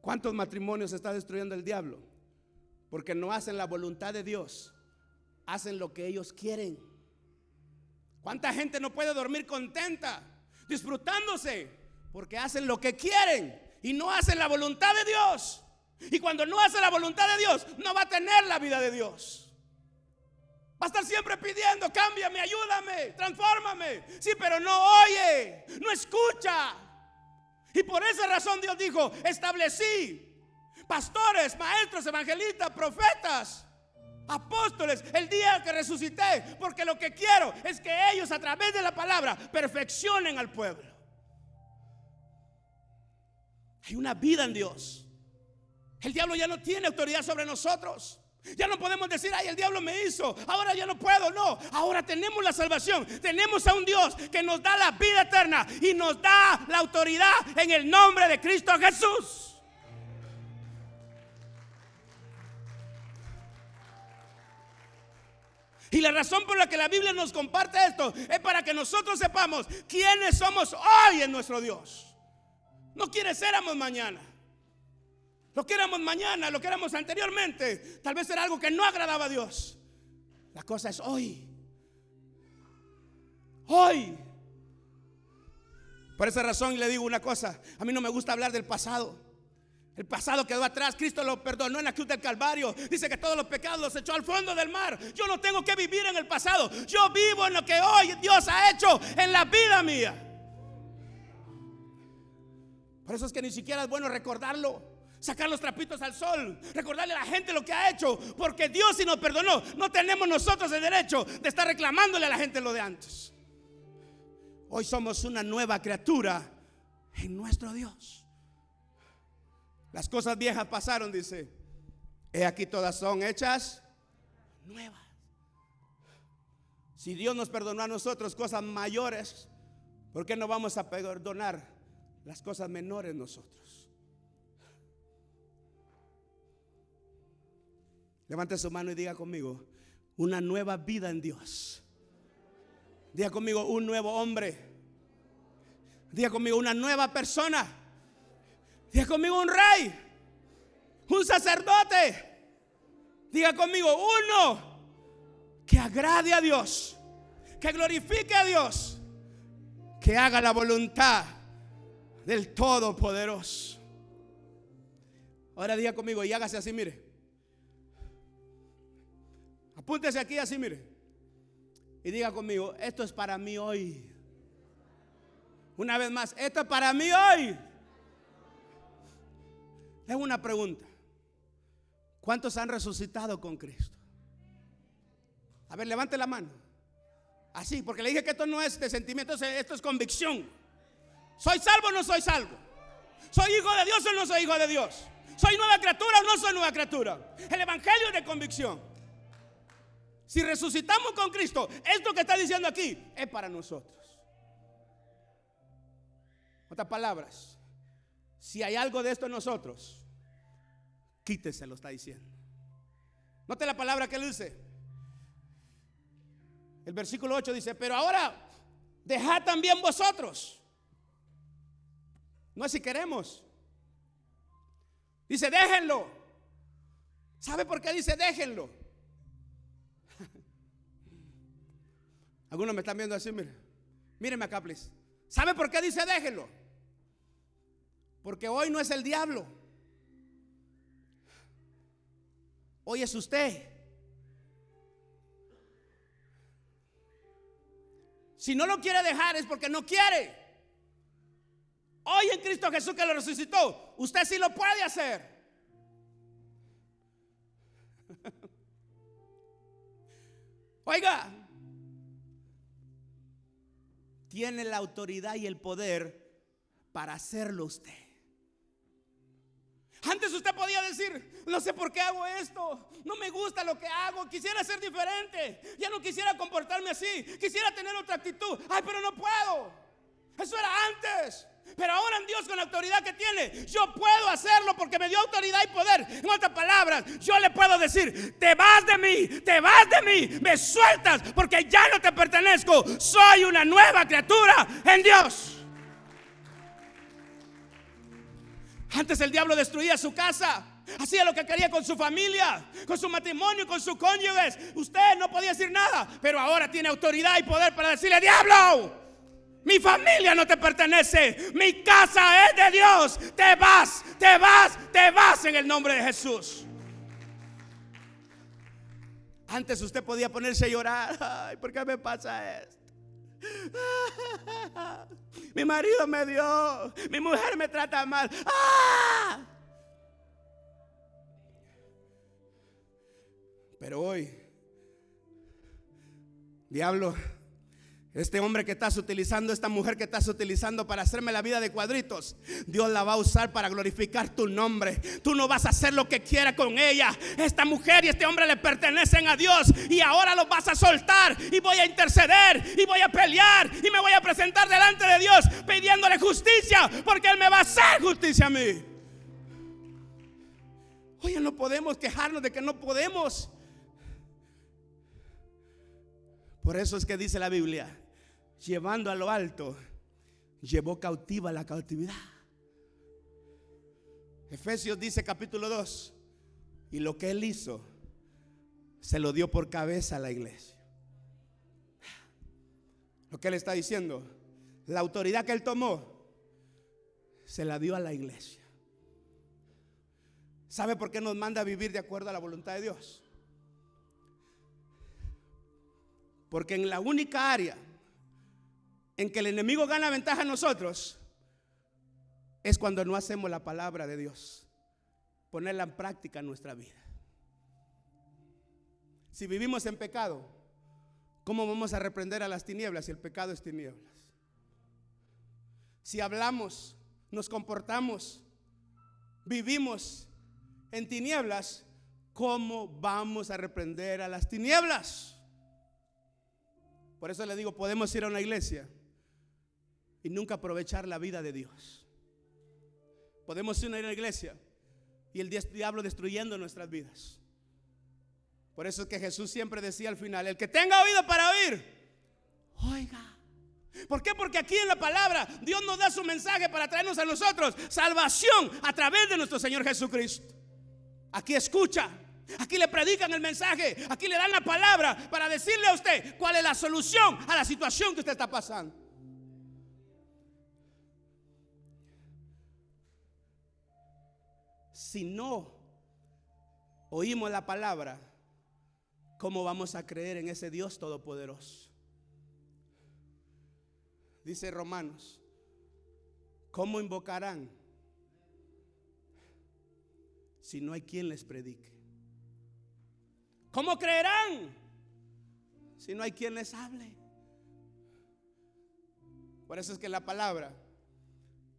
¿Cuántos matrimonios está destruyendo el diablo? Porque no hacen la voluntad de Dios, hacen lo que ellos quieren. ¿Cuánta gente no puede dormir contenta, disfrutándose? Porque hacen lo que quieren y no hacen la voluntad de Dios. Y cuando no hace la voluntad de Dios, no va a tener la vida de Dios. Va a estar siempre pidiendo, cámbiame, ayúdame, transfórmame. Sí, pero no oye, no escucha. Y por esa razón Dios dijo, establecí pastores, maestros, evangelistas, profetas, apóstoles, el día que resucité, porque lo que quiero es que ellos a través de la palabra perfeccionen al pueblo. Hay una vida en Dios. El diablo ya no tiene autoridad sobre nosotros. Ya no podemos decir, ay, el diablo me hizo, ahora ya no puedo. No, ahora tenemos la salvación. Tenemos a un Dios que nos da la vida eterna y nos da la autoridad en el nombre de Cristo Jesús. Y la razón por la que la Biblia nos comparte esto es para que nosotros sepamos quiénes somos hoy en nuestro Dios. No quiere éramos mañana. Lo que éramos mañana, lo que éramos anteriormente, tal vez era algo que no agradaba a Dios. La cosa es hoy. Hoy. Por esa razón le digo una cosa, a mí no me gusta hablar del pasado. El pasado quedó atrás, Cristo lo perdonó en la cruz del Calvario. Dice que todos los pecados los echó al fondo del mar. Yo no tengo que vivir en el pasado. Yo vivo en lo que hoy Dios ha hecho en la vida mía. Por eso es que ni siquiera es bueno recordarlo sacar los trapitos al sol, recordarle a la gente lo que ha hecho, porque Dios si nos perdonó, no tenemos nosotros el derecho de estar reclamándole a la gente lo de antes. Hoy somos una nueva criatura en nuestro Dios. Las cosas viejas pasaron, dice. He aquí todas son hechas nuevas. Si Dios nos perdonó a nosotros cosas mayores, ¿por qué no vamos a perdonar las cosas menores nosotros? Levante su mano y diga conmigo, una nueva vida en Dios. Diga conmigo, un nuevo hombre. Diga conmigo, una nueva persona. Diga conmigo, un rey. Un sacerdote. Diga conmigo, uno que agrade a Dios. Que glorifique a Dios. Que haga la voluntad del Todopoderoso. Ahora diga conmigo y hágase así, mire. Apúntese aquí así, mire. Y diga conmigo, esto es para mí hoy. Una vez más, esto es para mí hoy. Es una pregunta. ¿Cuántos han resucitado con Cristo? A ver, levante la mano. Así, porque le dije que esto no es de sentimiento, esto es convicción. ¿Soy salvo o no soy salvo? ¿Soy hijo de Dios o no soy hijo de Dios? ¿Soy nueva criatura o no soy nueva criatura? El Evangelio es de convicción. Si resucitamos con Cristo, esto que está diciendo aquí es para nosotros. Otras palabras, si hay algo de esto en nosotros, quítese, lo está diciendo. Note la palabra que él dice. El versículo 8 dice, pero ahora dejad también vosotros. No es si queremos, Dice, déjenlo. ¿Sabe por qué dice déjenlo? Algunos me están viendo así, mire. Mírenme acá, please. ¿Sabe por qué dice déjenlo? Porque hoy no es el diablo. Hoy es usted. Si no lo quiere dejar es porque no quiere. Hoy en Cristo Jesús que lo resucitó, usted sí lo puede hacer. Oiga, tiene la autoridad y el poder para hacerlo usted. Antes usted podía decir, no sé por qué hago esto, no me gusta lo que hago, quisiera ser diferente, ya no quisiera comportarme así, quisiera tener otra actitud, ay, pero no puedo. Eso era antes. Pero ahora en Dios con la autoridad que tiene, yo puedo hacerlo porque me dio autoridad y poder. En otras palabras, yo le puedo decir, te vas de mí, te vas de mí, me sueltas porque ya no te pertenezco. Soy una nueva criatura en Dios. Antes el diablo destruía su casa. Hacía lo que quería con su familia, con su matrimonio, con sus cónyuges. Usted no podía decir nada, pero ahora tiene autoridad y poder para decirle, diablo, mi familia no te pertenece, mi casa es de Dios. Te vas, te vas, te vas en el nombre de Jesús. Antes usted podía ponerse a llorar. Ay, ¿por qué me pasa esto? Mi marido me dio, mi mujer me trata mal. ¡Ah! Pero hoy, diablo, este hombre que estás utilizando, esta mujer que estás utilizando para hacerme la vida de cuadritos, Dios la va a usar para glorificar tu nombre. Tú no vas a hacer lo que quiera con ella. Esta mujer y este hombre le pertenecen a Dios y ahora los vas a soltar y voy a interceder y voy a pelear y me voy a presentar delante de Dios pidiéndole justicia porque Él me va a hacer justicia a mí. Oye, no podemos quejarnos de que no podemos. Por eso es que dice la Biblia llevando a lo alto, llevó cautiva la cautividad. Efesios dice capítulo 2, y lo que él hizo, se lo dio por cabeza a la iglesia. Lo que él está diciendo, la autoridad que él tomó, se la dio a la iglesia. ¿Sabe por qué nos manda a vivir de acuerdo a la voluntad de Dios? Porque en la única área en que el enemigo gana ventaja a nosotros es cuando no hacemos la palabra de Dios, ponerla en práctica en nuestra vida. Si vivimos en pecado, ¿cómo vamos a reprender a las tinieblas si el pecado es tinieblas? Si hablamos, nos comportamos, vivimos en tinieblas, ¿cómo vamos a reprender a las tinieblas? Por eso le digo, podemos ir a una iglesia y nunca aprovechar la vida de Dios. Podemos ir a la iglesia y el diablo destruyendo nuestras vidas. Por eso es que Jesús siempre decía al final, el que tenga oído para oír, oiga. ¿Por qué? Porque aquí en la palabra Dios nos da su mensaje para traernos a nosotros salvación a través de nuestro Señor Jesucristo. Aquí escucha, aquí le predican el mensaje, aquí le dan la palabra para decirle a usted cuál es la solución a la situación que usted está pasando. Si no oímos la palabra, ¿cómo vamos a creer en ese Dios todopoderoso? Dice Romanos, ¿cómo invocarán si no hay quien les predique? ¿Cómo creerán si no hay quien les hable? Por eso es que la palabra,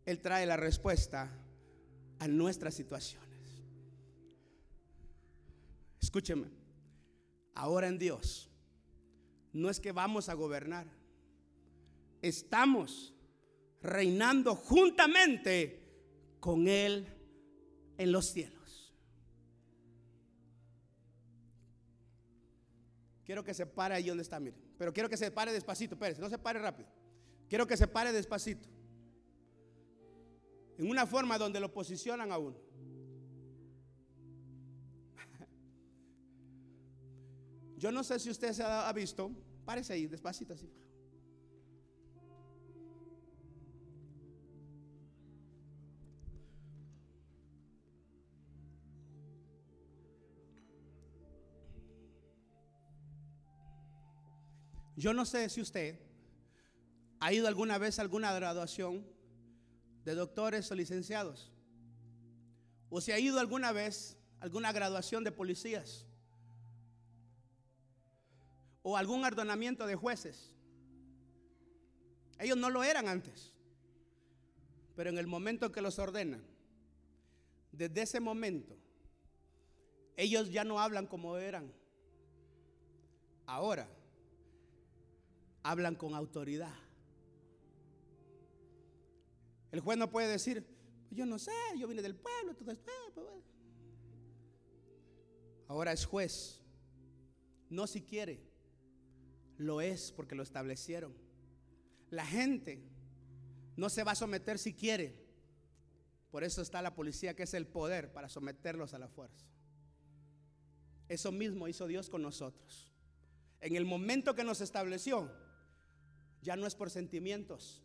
Él trae la respuesta a nuestras situaciones. Escúcheme, ahora en Dios, no es que vamos a gobernar, estamos reinando juntamente con Él en los cielos. Quiero que se pare ahí donde está, mire. Pero quiero que se pare despacito, espérese, no se pare rápido. Quiero que se pare despacito en una forma donde lo posicionan a uno. Yo no sé si usted se ha visto, párese ahí, despacito así. Yo no sé si usted ha ido alguna vez a alguna graduación de doctores o licenciados. O si ha ido alguna vez a alguna graduación de policías. O algún ordenamiento de jueces. Ellos no lo eran antes. Pero en el momento que los ordenan, desde ese momento, ellos ya no hablan como eran. Ahora hablan con autoridad. El juez no puede decir, yo no sé, yo vine del pueblo, esto. Pues, Ahora es juez. No si quiere, lo es porque lo establecieron. La gente no se va a someter si quiere. Por eso está la policía, que es el poder para someterlos a la fuerza. Eso mismo hizo Dios con nosotros. En el momento que nos estableció, ya no es por sentimientos,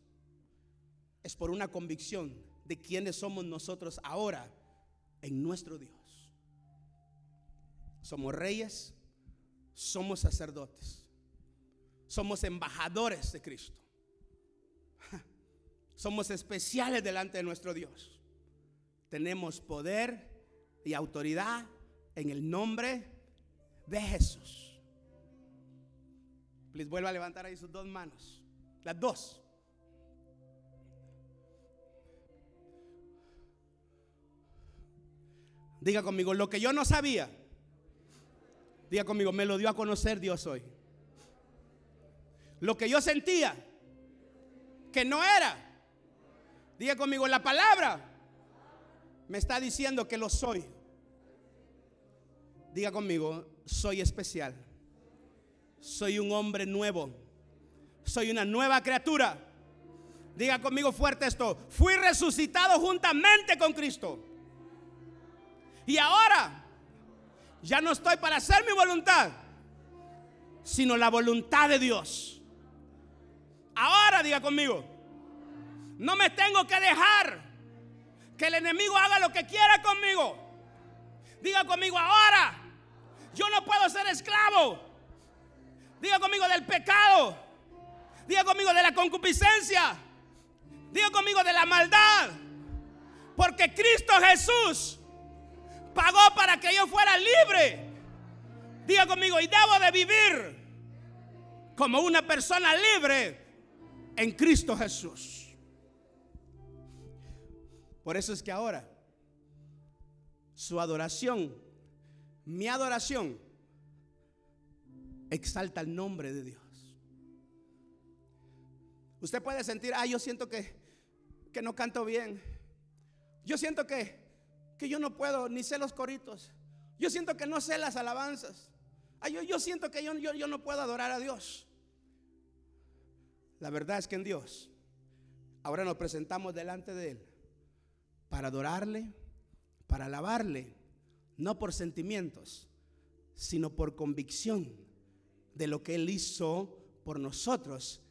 es por una convicción de quiénes somos nosotros ahora en nuestro Dios. Somos reyes, somos sacerdotes, somos embajadores de Cristo. Somos especiales delante de nuestro Dios. Tenemos poder y autoridad en el nombre de Jesús. Les vuelvo a levantar ahí sus dos manos. Las dos. Diga conmigo, lo que yo no sabía, diga conmigo, me lo dio a conocer Dios hoy. Lo que yo sentía, que no era, diga conmigo, la palabra me está diciendo que lo soy. Diga conmigo, soy especial. Soy un hombre nuevo soy una nueva criatura. Diga conmigo fuerte esto. Fui resucitado juntamente con Cristo. Y ahora ya no estoy para hacer mi voluntad, sino la voluntad de Dios. Ahora diga conmigo, no me tengo que dejar que el enemigo haga lo que quiera conmigo. Diga conmigo, ahora yo no puedo ser esclavo. Diga conmigo del pecado Diga conmigo de la concupiscencia. Diga conmigo de la maldad. Porque Cristo Jesús pagó para que yo fuera libre. Diga conmigo, y debo de vivir como una persona libre en Cristo Jesús. Por eso es que ahora su adoración, mi adoración, exalta el nombre de Dios. Usted puede sentir, ah, yo siento que, que no canto bien. Yo siento que, que yo no puedo, ni sé los coritos. Yo siento que no sé las alabanzas. Ah, yo, yo siento que yo, yo, yo no puedo adorar a Dios. La verdad es que en Dios, ahora nos presentamos delante de Él para adorarle, para alabarle, no por sentimientos, sino por convicción de lo que Él hizo por nosotros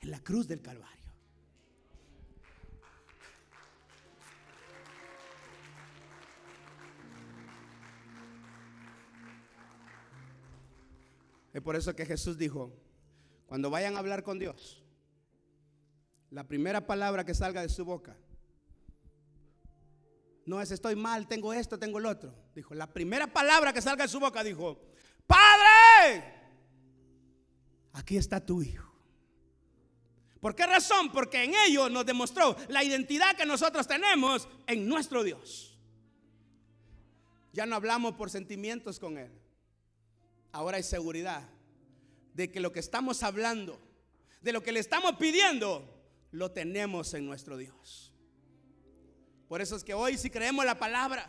en la cruz del Calvario. Es por eso que Jesús dijo, cuando vayan a hablar con Dios, la primera palabra que salga de su boca, no es estoy mal, tengo esto, tengo el otro. Dijo, la primera palabra que salga de su boca dijo, Padre, aquí está tu hijo. ¿Por qué razón? Porque en ello nos demostró la identidad que nosotros tenemos en nuestro Dios. Ya no hablamos por sentimientos con Él. Ahora hay seguridad de que lo que estamos hablando, de lo que le estamos pidiendo, lo tenemos en nuestro Dios. Por eso es que hoy si creemos la palabra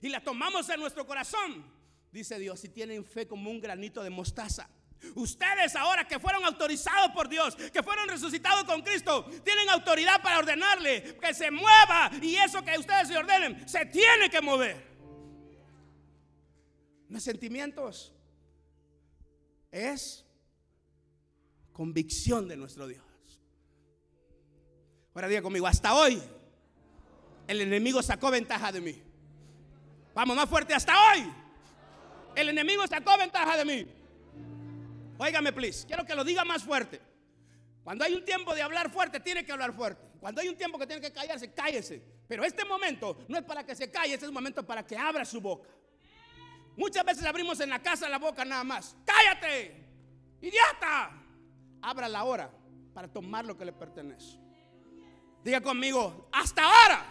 y la tomamos en nuestro corazón, dice Dios, si tienen fe como un granito de mostaza, Ustedes ahora que fueron autorizados por Dios, que fueron resucitados con Cristo, tienen autoridad para ordenarle que se mueva y eso que ustedes se ordenen se tiene que mover. No sentimientos. es convicción de nuestro Dios. Ahora diga conmigo, hasta hoy el enemigo sacó ventaja de mí. Vamos más fuerte, hasta hoy el enemigo sacó ventaja de mí. Óigame, please, quiero que lo diga más fuerte. Cuando hay un tiempo de hablar fuerte, tiene que hablar fuerte. Cuando hay un tiempo que tiene que callarse, cállese. Pero este momento no es para que se calle, este es un momento para que abra su boca. Muchas veces abrimos en la casa la boca nada más. Cállate, idiota. Abra la hora para tomar lo que le pertenece. Diga conmigo, hasta ahora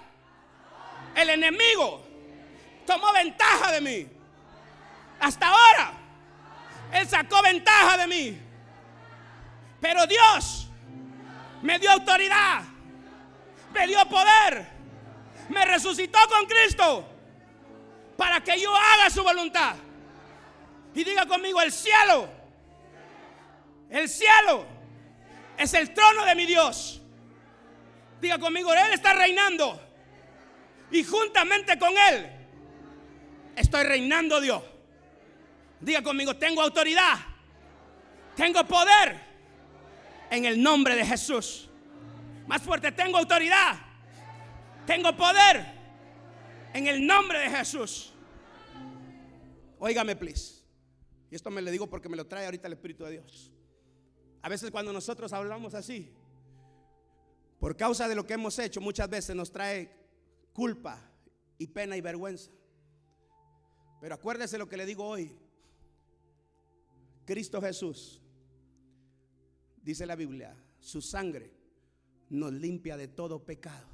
el enemigo tomó ventaja de mí. Hasta ahora él sacó ventaja de mí. Pero Dios me dio autoridad, me dio poder, me resucitó con Cristo para que yo haga su voluntad. Y diga conmigo, el cielo, el cielo es el trono de mi Dios. Diga conmigo, Él está reinando. Y juntamente con Él estoy reinando Dios. Diga conmigo, tengo autoridad, tengo poder en el nombre de Jesús. Más fuerte, tengo autoridad. Tengo poder en el nombre de Jesús. Óigame, please. Y esto me lo digo porque me lo trae ahorita el Espíritu de Dios. A veces cuando nosotros hablamos así, por causa de lo que hemos hecho, muchas veces nos trae culpa y pena y vergüenza. Pero acuérdese lo que le digo hoy. Cristo Jesús dice la Biblia, su sangre nos limpia de todo pecado.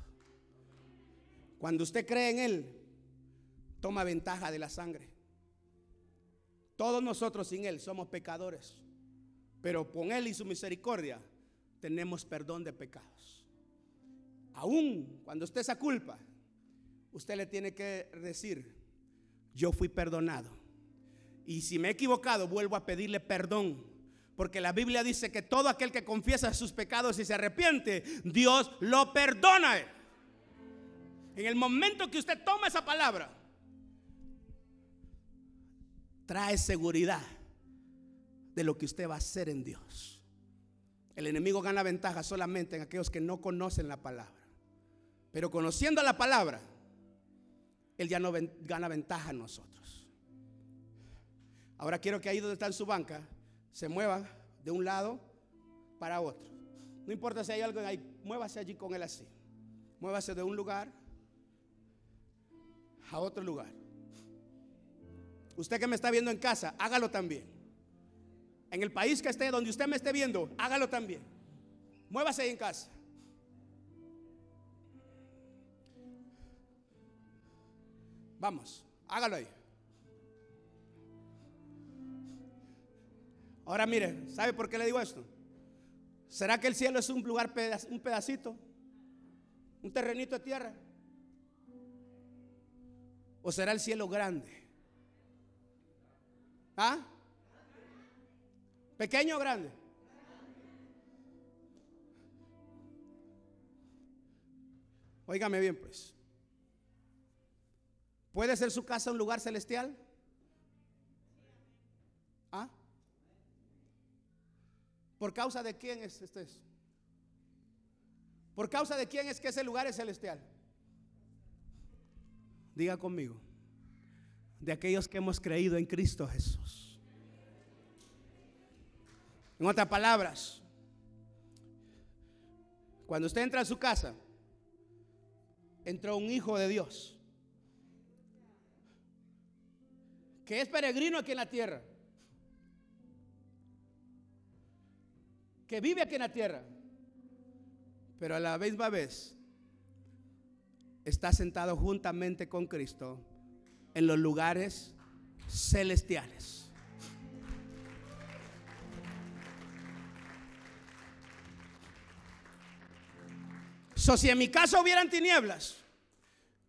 Cuando usted cree en Él, toma ventaja de la sangre. Todos nosotros sin Él somos pecadores, pero con Él y su misericordia tenemos perdón de pecados. Aún cuando usted esa culpa, usted le tiene que decir, yo fui perdonado. Y si me he equivocado, vuelvo a pedirle perdón porque la Biblia dice que todo aquel que confiesa sus pecados y se arrepiente, Dios lo perdona. En el momento que usted toma esa palabra, trae seguridad de lo que usted va a hacer en Dios. El enemigo gana ventaja solamente en aquellos que no conocen la palabra. Pero conociendo la palabra, él ya no gana ventaja en nosotros. Ahora quiero que ahí donde está en su banca, se mueva de un lado para otro. No importa si hay algo ahí, muévase allí con él así. Muévase de un lugar a otro lugar. Usted que me está viendo en casa, hágalo también. En el país que esté, donde usted me esté viendo, hágalo también. Muévase ahí en casa. Vamos, hágalo ahí. Ahora mire, ¿sabe por qué le digo esto? ¿Será que el cielo es un lugar, un pedacito? ¿Un terrenito de tierra? ¿O será el cielo grande? ¿Ah? ¿Pequeño o grande? Óigame bien, pues. ¿Puede ser su casa un lugar celestial? ¿Ah? ¿Por causa de quién es este? ¿Por causa de quién es que ese lugar es celestial? Diga conmigo. De aquellos que hemos creído en Cristo Jesús. En otras palabras, cuando usted entra a su casa, entró un hijo de Dios que es peregrino aquí en la tierra. que vive aquí en la tierra, pero a la misma vez está sentado juntamente con Cristo en los lugares celestiales. So, si en mi casa hubieran tinieblas,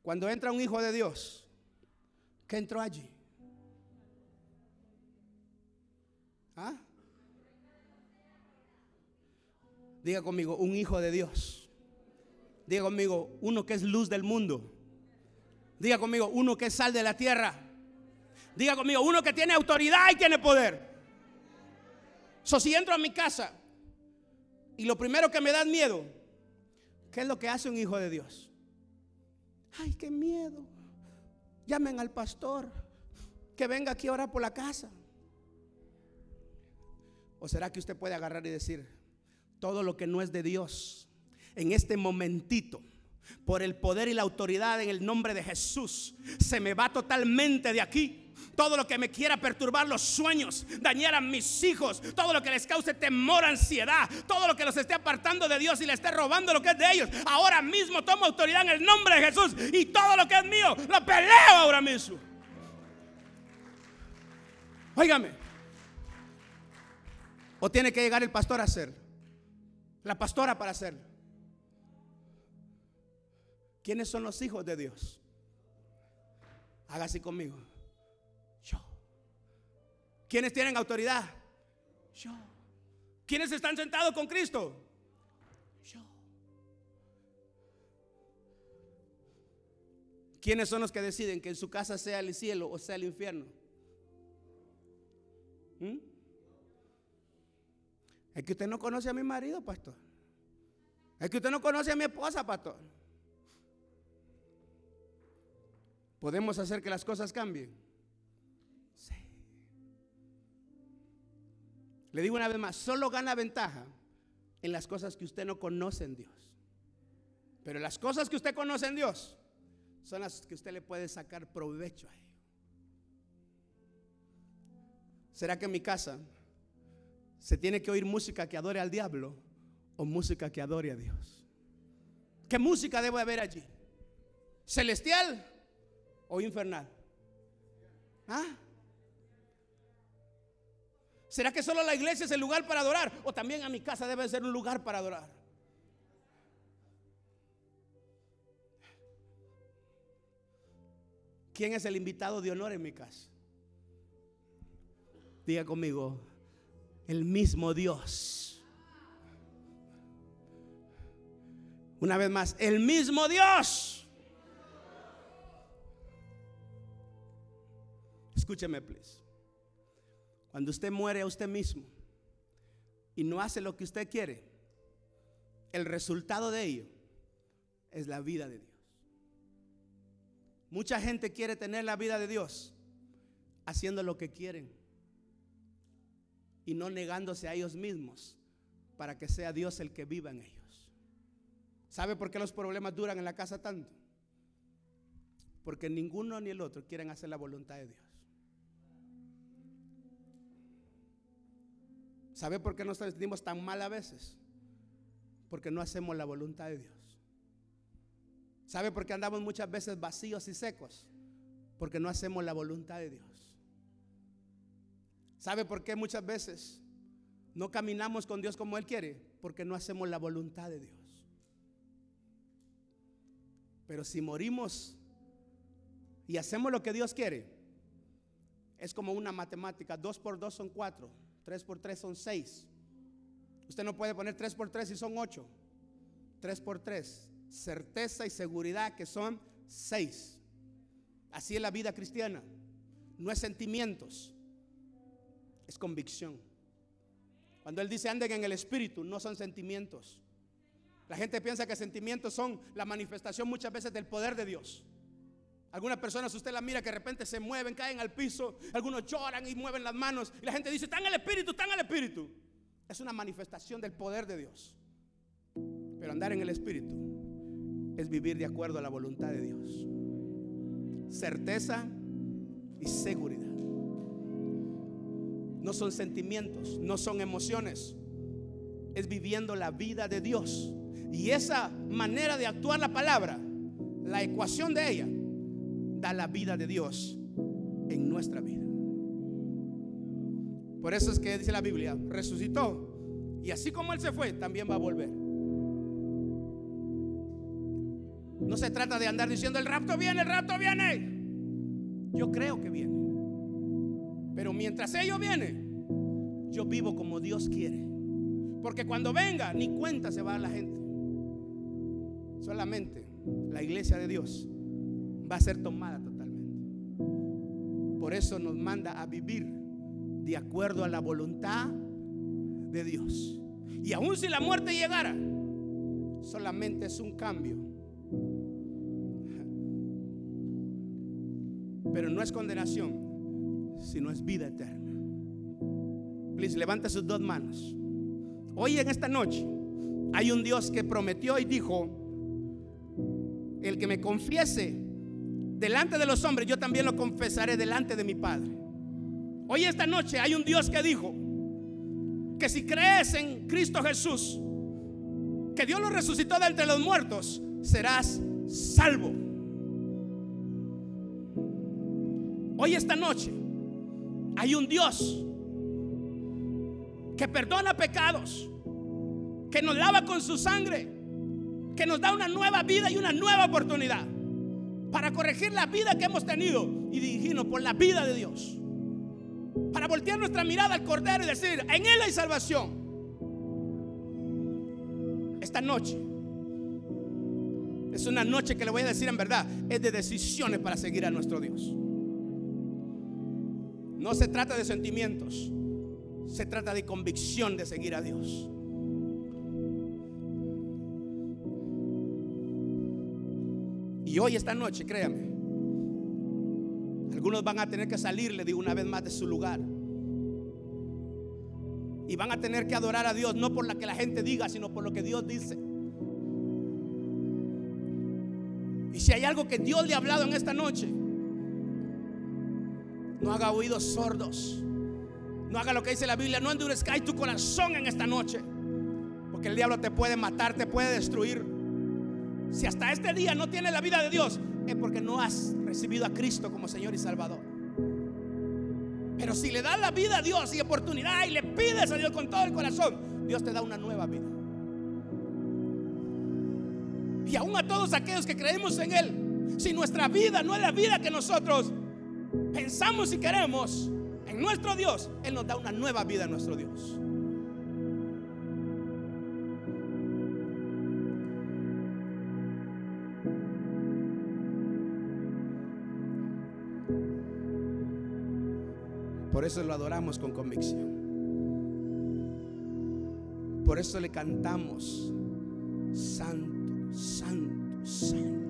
cuando entra un hijo de Dios, ¿qué entró allí? ¿Ah? Diga conmigo, un hijo de Dios. Diga conmigo, uno que es luz del mundo. Diga conmigo, uno que es sal de la tierra. Diga conmigo, uno que tiene autoridad y tiene poder. So, si entro a mi casa y lo primero que me da miedo, ¿qué es lo que hace un hijo de Dios? Ay, qué miedo. Llamen al pastor que venga aquí a orar por la casa. ¿O será que usted puede agarrar y decir, todo lo que no es de Dios, en este momentito, por el poder y la autoridad en el nombre de Jesús, se me va totalmente de aquí? Todo lo que me quiera perturbar los sueños, dañar a mis hijos, todo lo que les cause temor, ansiedad, todo lo que los esté apartando de Dios y le esté robando lo que es de ellos. Ahora mismo tomo autoridad en el nombre de Jesús y todo lo que es mío lo peleo ahora mismo. Óigame. O tiene que llegar el pastor a hacer, la pastora para hacerlo. ¿Quiénes son los hijos de Dios? Hágase conmigo. ¿Quiénes tienen autoridad? Yo. ¿Quiénes están sentados con Cristo? Yo. ¿Quiénes son los que deciden que en su casa sea el cielo o sea el infierno? ¿Mm? Es que usted no conoce a mi marido, pastor. Es que usted no conoce a mi esposa, pastor. ¿Podemos hacer que las cosas cambien? Le digo una vez más, solo gana ventaja en las cosas que usted no conoce en Dios. Pero las cosas que usted conoce en Dios son las que usted le puede sacar provecho a ello. ¿Será que en mi casa se tiene que oír música que adore al diablo o música que adore a Dios? ¿Qué música debe haber allí? ¿Celestial o infernal? ¿Ah? ¿Será que solo la iglesia es el lugar para adorar? ¿O también a mi casa debe ser un lugar para adorar? ¿Quién es el invitado de honor en mi casa? Diga conmigo, el mismo Dios. Una vez más, el mismo Dios. Escúcheme, please. Cuando usted muere a usted mismo y no hace lo que usted quiere, el resultado de ello es la vida de Dios. Mucha gente quiere tener la vida de Dios haciendo lo que quieren y no negándose a ellos mismos para que sea Dios el que viva en ellos. ¿Sabe por qué los problemas duran en la casa tanto? Porque ninguno ni el otro quieren hacer la voluntad de Dios. ¿Sabe por qué nos sentimos tan mal a veces? Porque no hacemos la voluntad de Dios. ¿Sabe por qué andamos muchas veces vacíos y secos? Porque no hacemos la voluntad de Dios. ¿Sabe por qué muchas veces no caminamos con Dios como Él quiere? Porque no hacemos la voluntad de Dios. Pero si morimos y hacemos lo que Dios quiere, es como una matemática. Dos por dos son cuatro. 3 por 3 son 6. Usted no puede poner 3 por 3 si son 8. 3 por 3. Certeza y seguridad que son 6. Así es la vida cristiana. No es sentimientos, es convicción. Cuando Él dice anden en el Espíritu, no son sentimientos. La gente piensa que sentimientos son la manifestación muchas veces del poder de Dios. Algunas personas usted las mira que de repente se mueven, caen al piso, algunos lloran y mueven las manos y la gente dice, están el espíritu, están el espíritu. Es una manifestación del poder de Dios. Pero andar en el espíritu es vivir de acuerdo a la voluntad de Dios. Certeza y seguridad. No son sentimientos, no son emociones. Es viviendo la vida de Dios. Y esa manera de actuar la palabra, la ecuación de ella, da la vida de Dios en nuestra vida. Por eso es que dice la Biblia, resucitó y así como Él se fue, también va a volver. No se trata de andar diciendo el rapto viene, el rapto viene. Yo creo que viene. Pero mientras ello viene, yo vivo como Dios quiere. Porque cuando venga, ni cuenta se va a la gente. Solamente la iglesia de Dios va a ser tomada totalmente. Por eso nos manda a vivir de acuerdo a la voluntad de Dios. Y aun si la muerte llegara, solamente es un cambio. Pero no es condenación, sino es vida eterna. Please, levanta sus dos manos. Hoy en esta noche hay un Dios que prometió y dijo, el que me confiese delante de los hombres, yo también lo confesaré delante de mi Padre. Hoy esta noche hay un Dios que dijo que si crees en Cristo Jesús, que Dios lo resucitó de entre los muertos, serás salvo. Hoy esta noche hay un Dios que perdona pecados, que nos lava con su sangre, que nos da una nueva vida y una nueva oportunidad para corregir la vida que hemos tenido y dirigirnos por la vida de Dios. Para voltear nuestra mirada al Cordero y decir, en Él hay salvación. Esta noche es una noche que le voy a decir en verdad, es de decisiones para seguir a nuestro Dios. No se trata de sentimientos, se trata de convicción de seguir a Dios. Y hoy, esta noche, créame, algunos van a tener que salirle de una vez más de su lugar. Y van a tener que adorar a Dios no por lo que la gente diga, sino por lo que Dios dice. Y si hay algo que Dios le ha hablado en esta noche, no haga oídos sordos. No haga lo que dice la Biblia. No endurezcáis tu corazón en esta noche. Porque el diablo te puede matar, te puede destruir. Si hasta este día no tienes la vida de Dios, es porque no has recibido a Cristo como Señor y Salvador. Pero si le das la vida a Dios y oportunidad y le pides a Dios con todo el corazón, Dios te da una nueva vida. Y aún a todos aquellos que creemos en Él, si nuestra vida no es la vida que nosotros pensamos y queremos en nuestro Dios, Él nos da una nueva vida a nuestro Dios. Eso lo adoramos con convicción. Por eso le cantamos, Santo, Santo, Santo.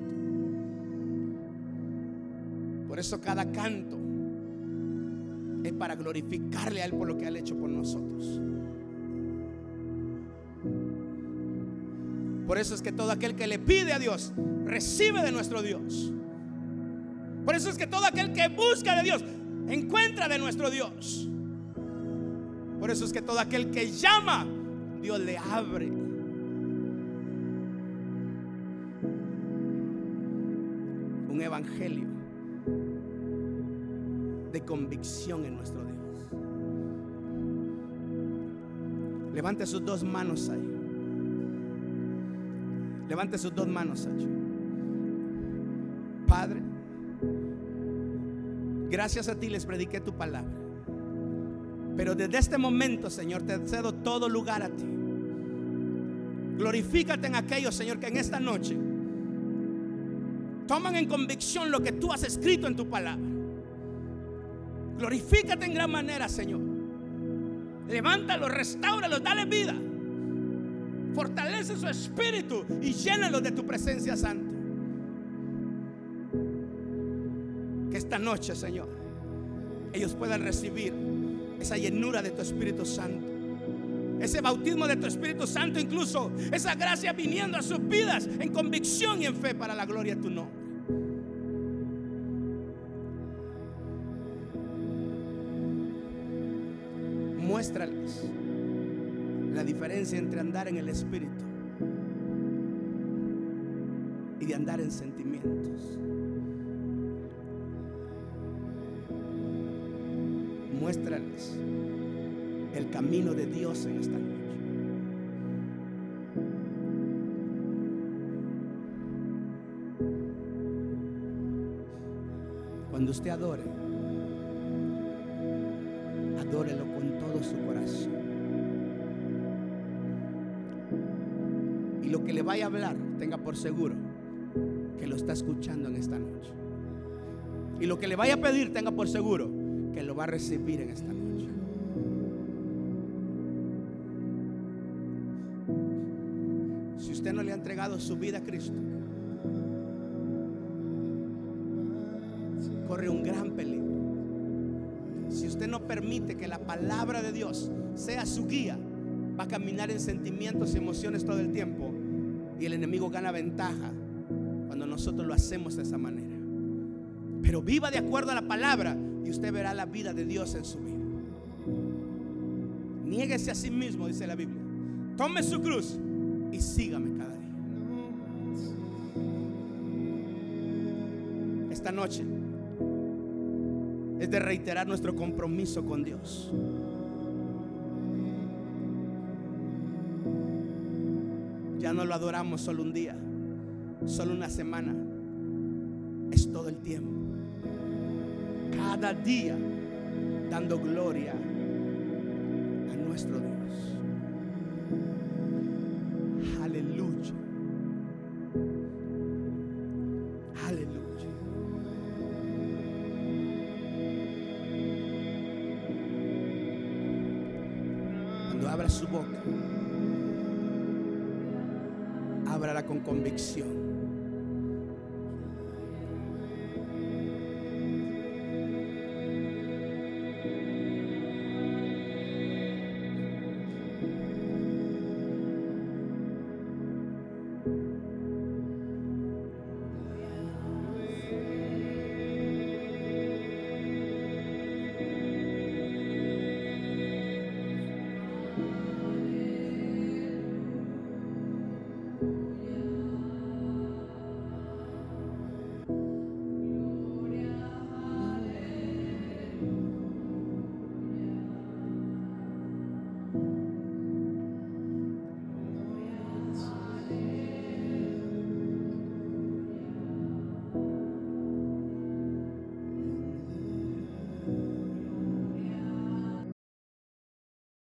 Por eso cada canto es para glorificarle a Él por lo que ha hecho por nosotros. Por eso es que todo aquel que le pide a Dios, recibe de nuestro Dios. Por eso es que todo aquel que busca de Dios, encuentra de nuestro Dios. Por eso es que todo aquel que llama, Dios le abre. Un evangelio de convicción en nuestro Dios. Levante sus dos manos ahí. Levante sus dos manos allí. Gracias a ti les prediqué tu palabra. Pero desde este momento, Señor, te cedo todo lugar a ti. Glorifícate en aquellos, Señor, que en esta noche toman en convicción lo que tú has escrito en tu palabra. Glorifícate en gran manera, Señor. Levántalo, restauralo, dale vida. Fortalece su espíritu y llénalo de tu presencia santa. Noche, Señor, ellos puedan recibir esa llenura de tu Espíritu Santo. Ese bautismo de tu Espíritu Santo, incluso esa gracia viniendo a sus vidas en convicción y en fe para la gloria de tu nombre. Muéstrales la diferencia entre andar en el Espíritu y de andar en sentimientos. Muéstrales el camino de Dios en esta noche. Cuando usted adore, adórelo con todo su corazón. Y lo que le vaya a hablar, tenga por seguro que lo está escuchando en esta noche. Y lo que le vaya a pedir, tenga por seguro que lo va a recibir en esta noche. Si usted no le ha entregado su vida a Cristo, corre un gran peligro. Si usted no permite que la palabra de Dios sea su guía, va a caminar en sentimientos y emociones todo el tiempo. Y el enemigo gana ventaja cuando nosotros lo hacemos de esa manera. Pero viva de acuerdo a la palabra y usted verá la vida de Dios en su vida. Niéguese a sí mismo, dice la Biblia. Tome su cruz y sígame cada día. Esta noche es de reiterar nuestro compromiso con Dios. Ya no lo adoramos solo un día, solo una semana. Es todo el tiempo. Cada día dando gloria a nuestro Dios. Aleluya. Aleluya. Cuando abra su boca, ábrala con convicción.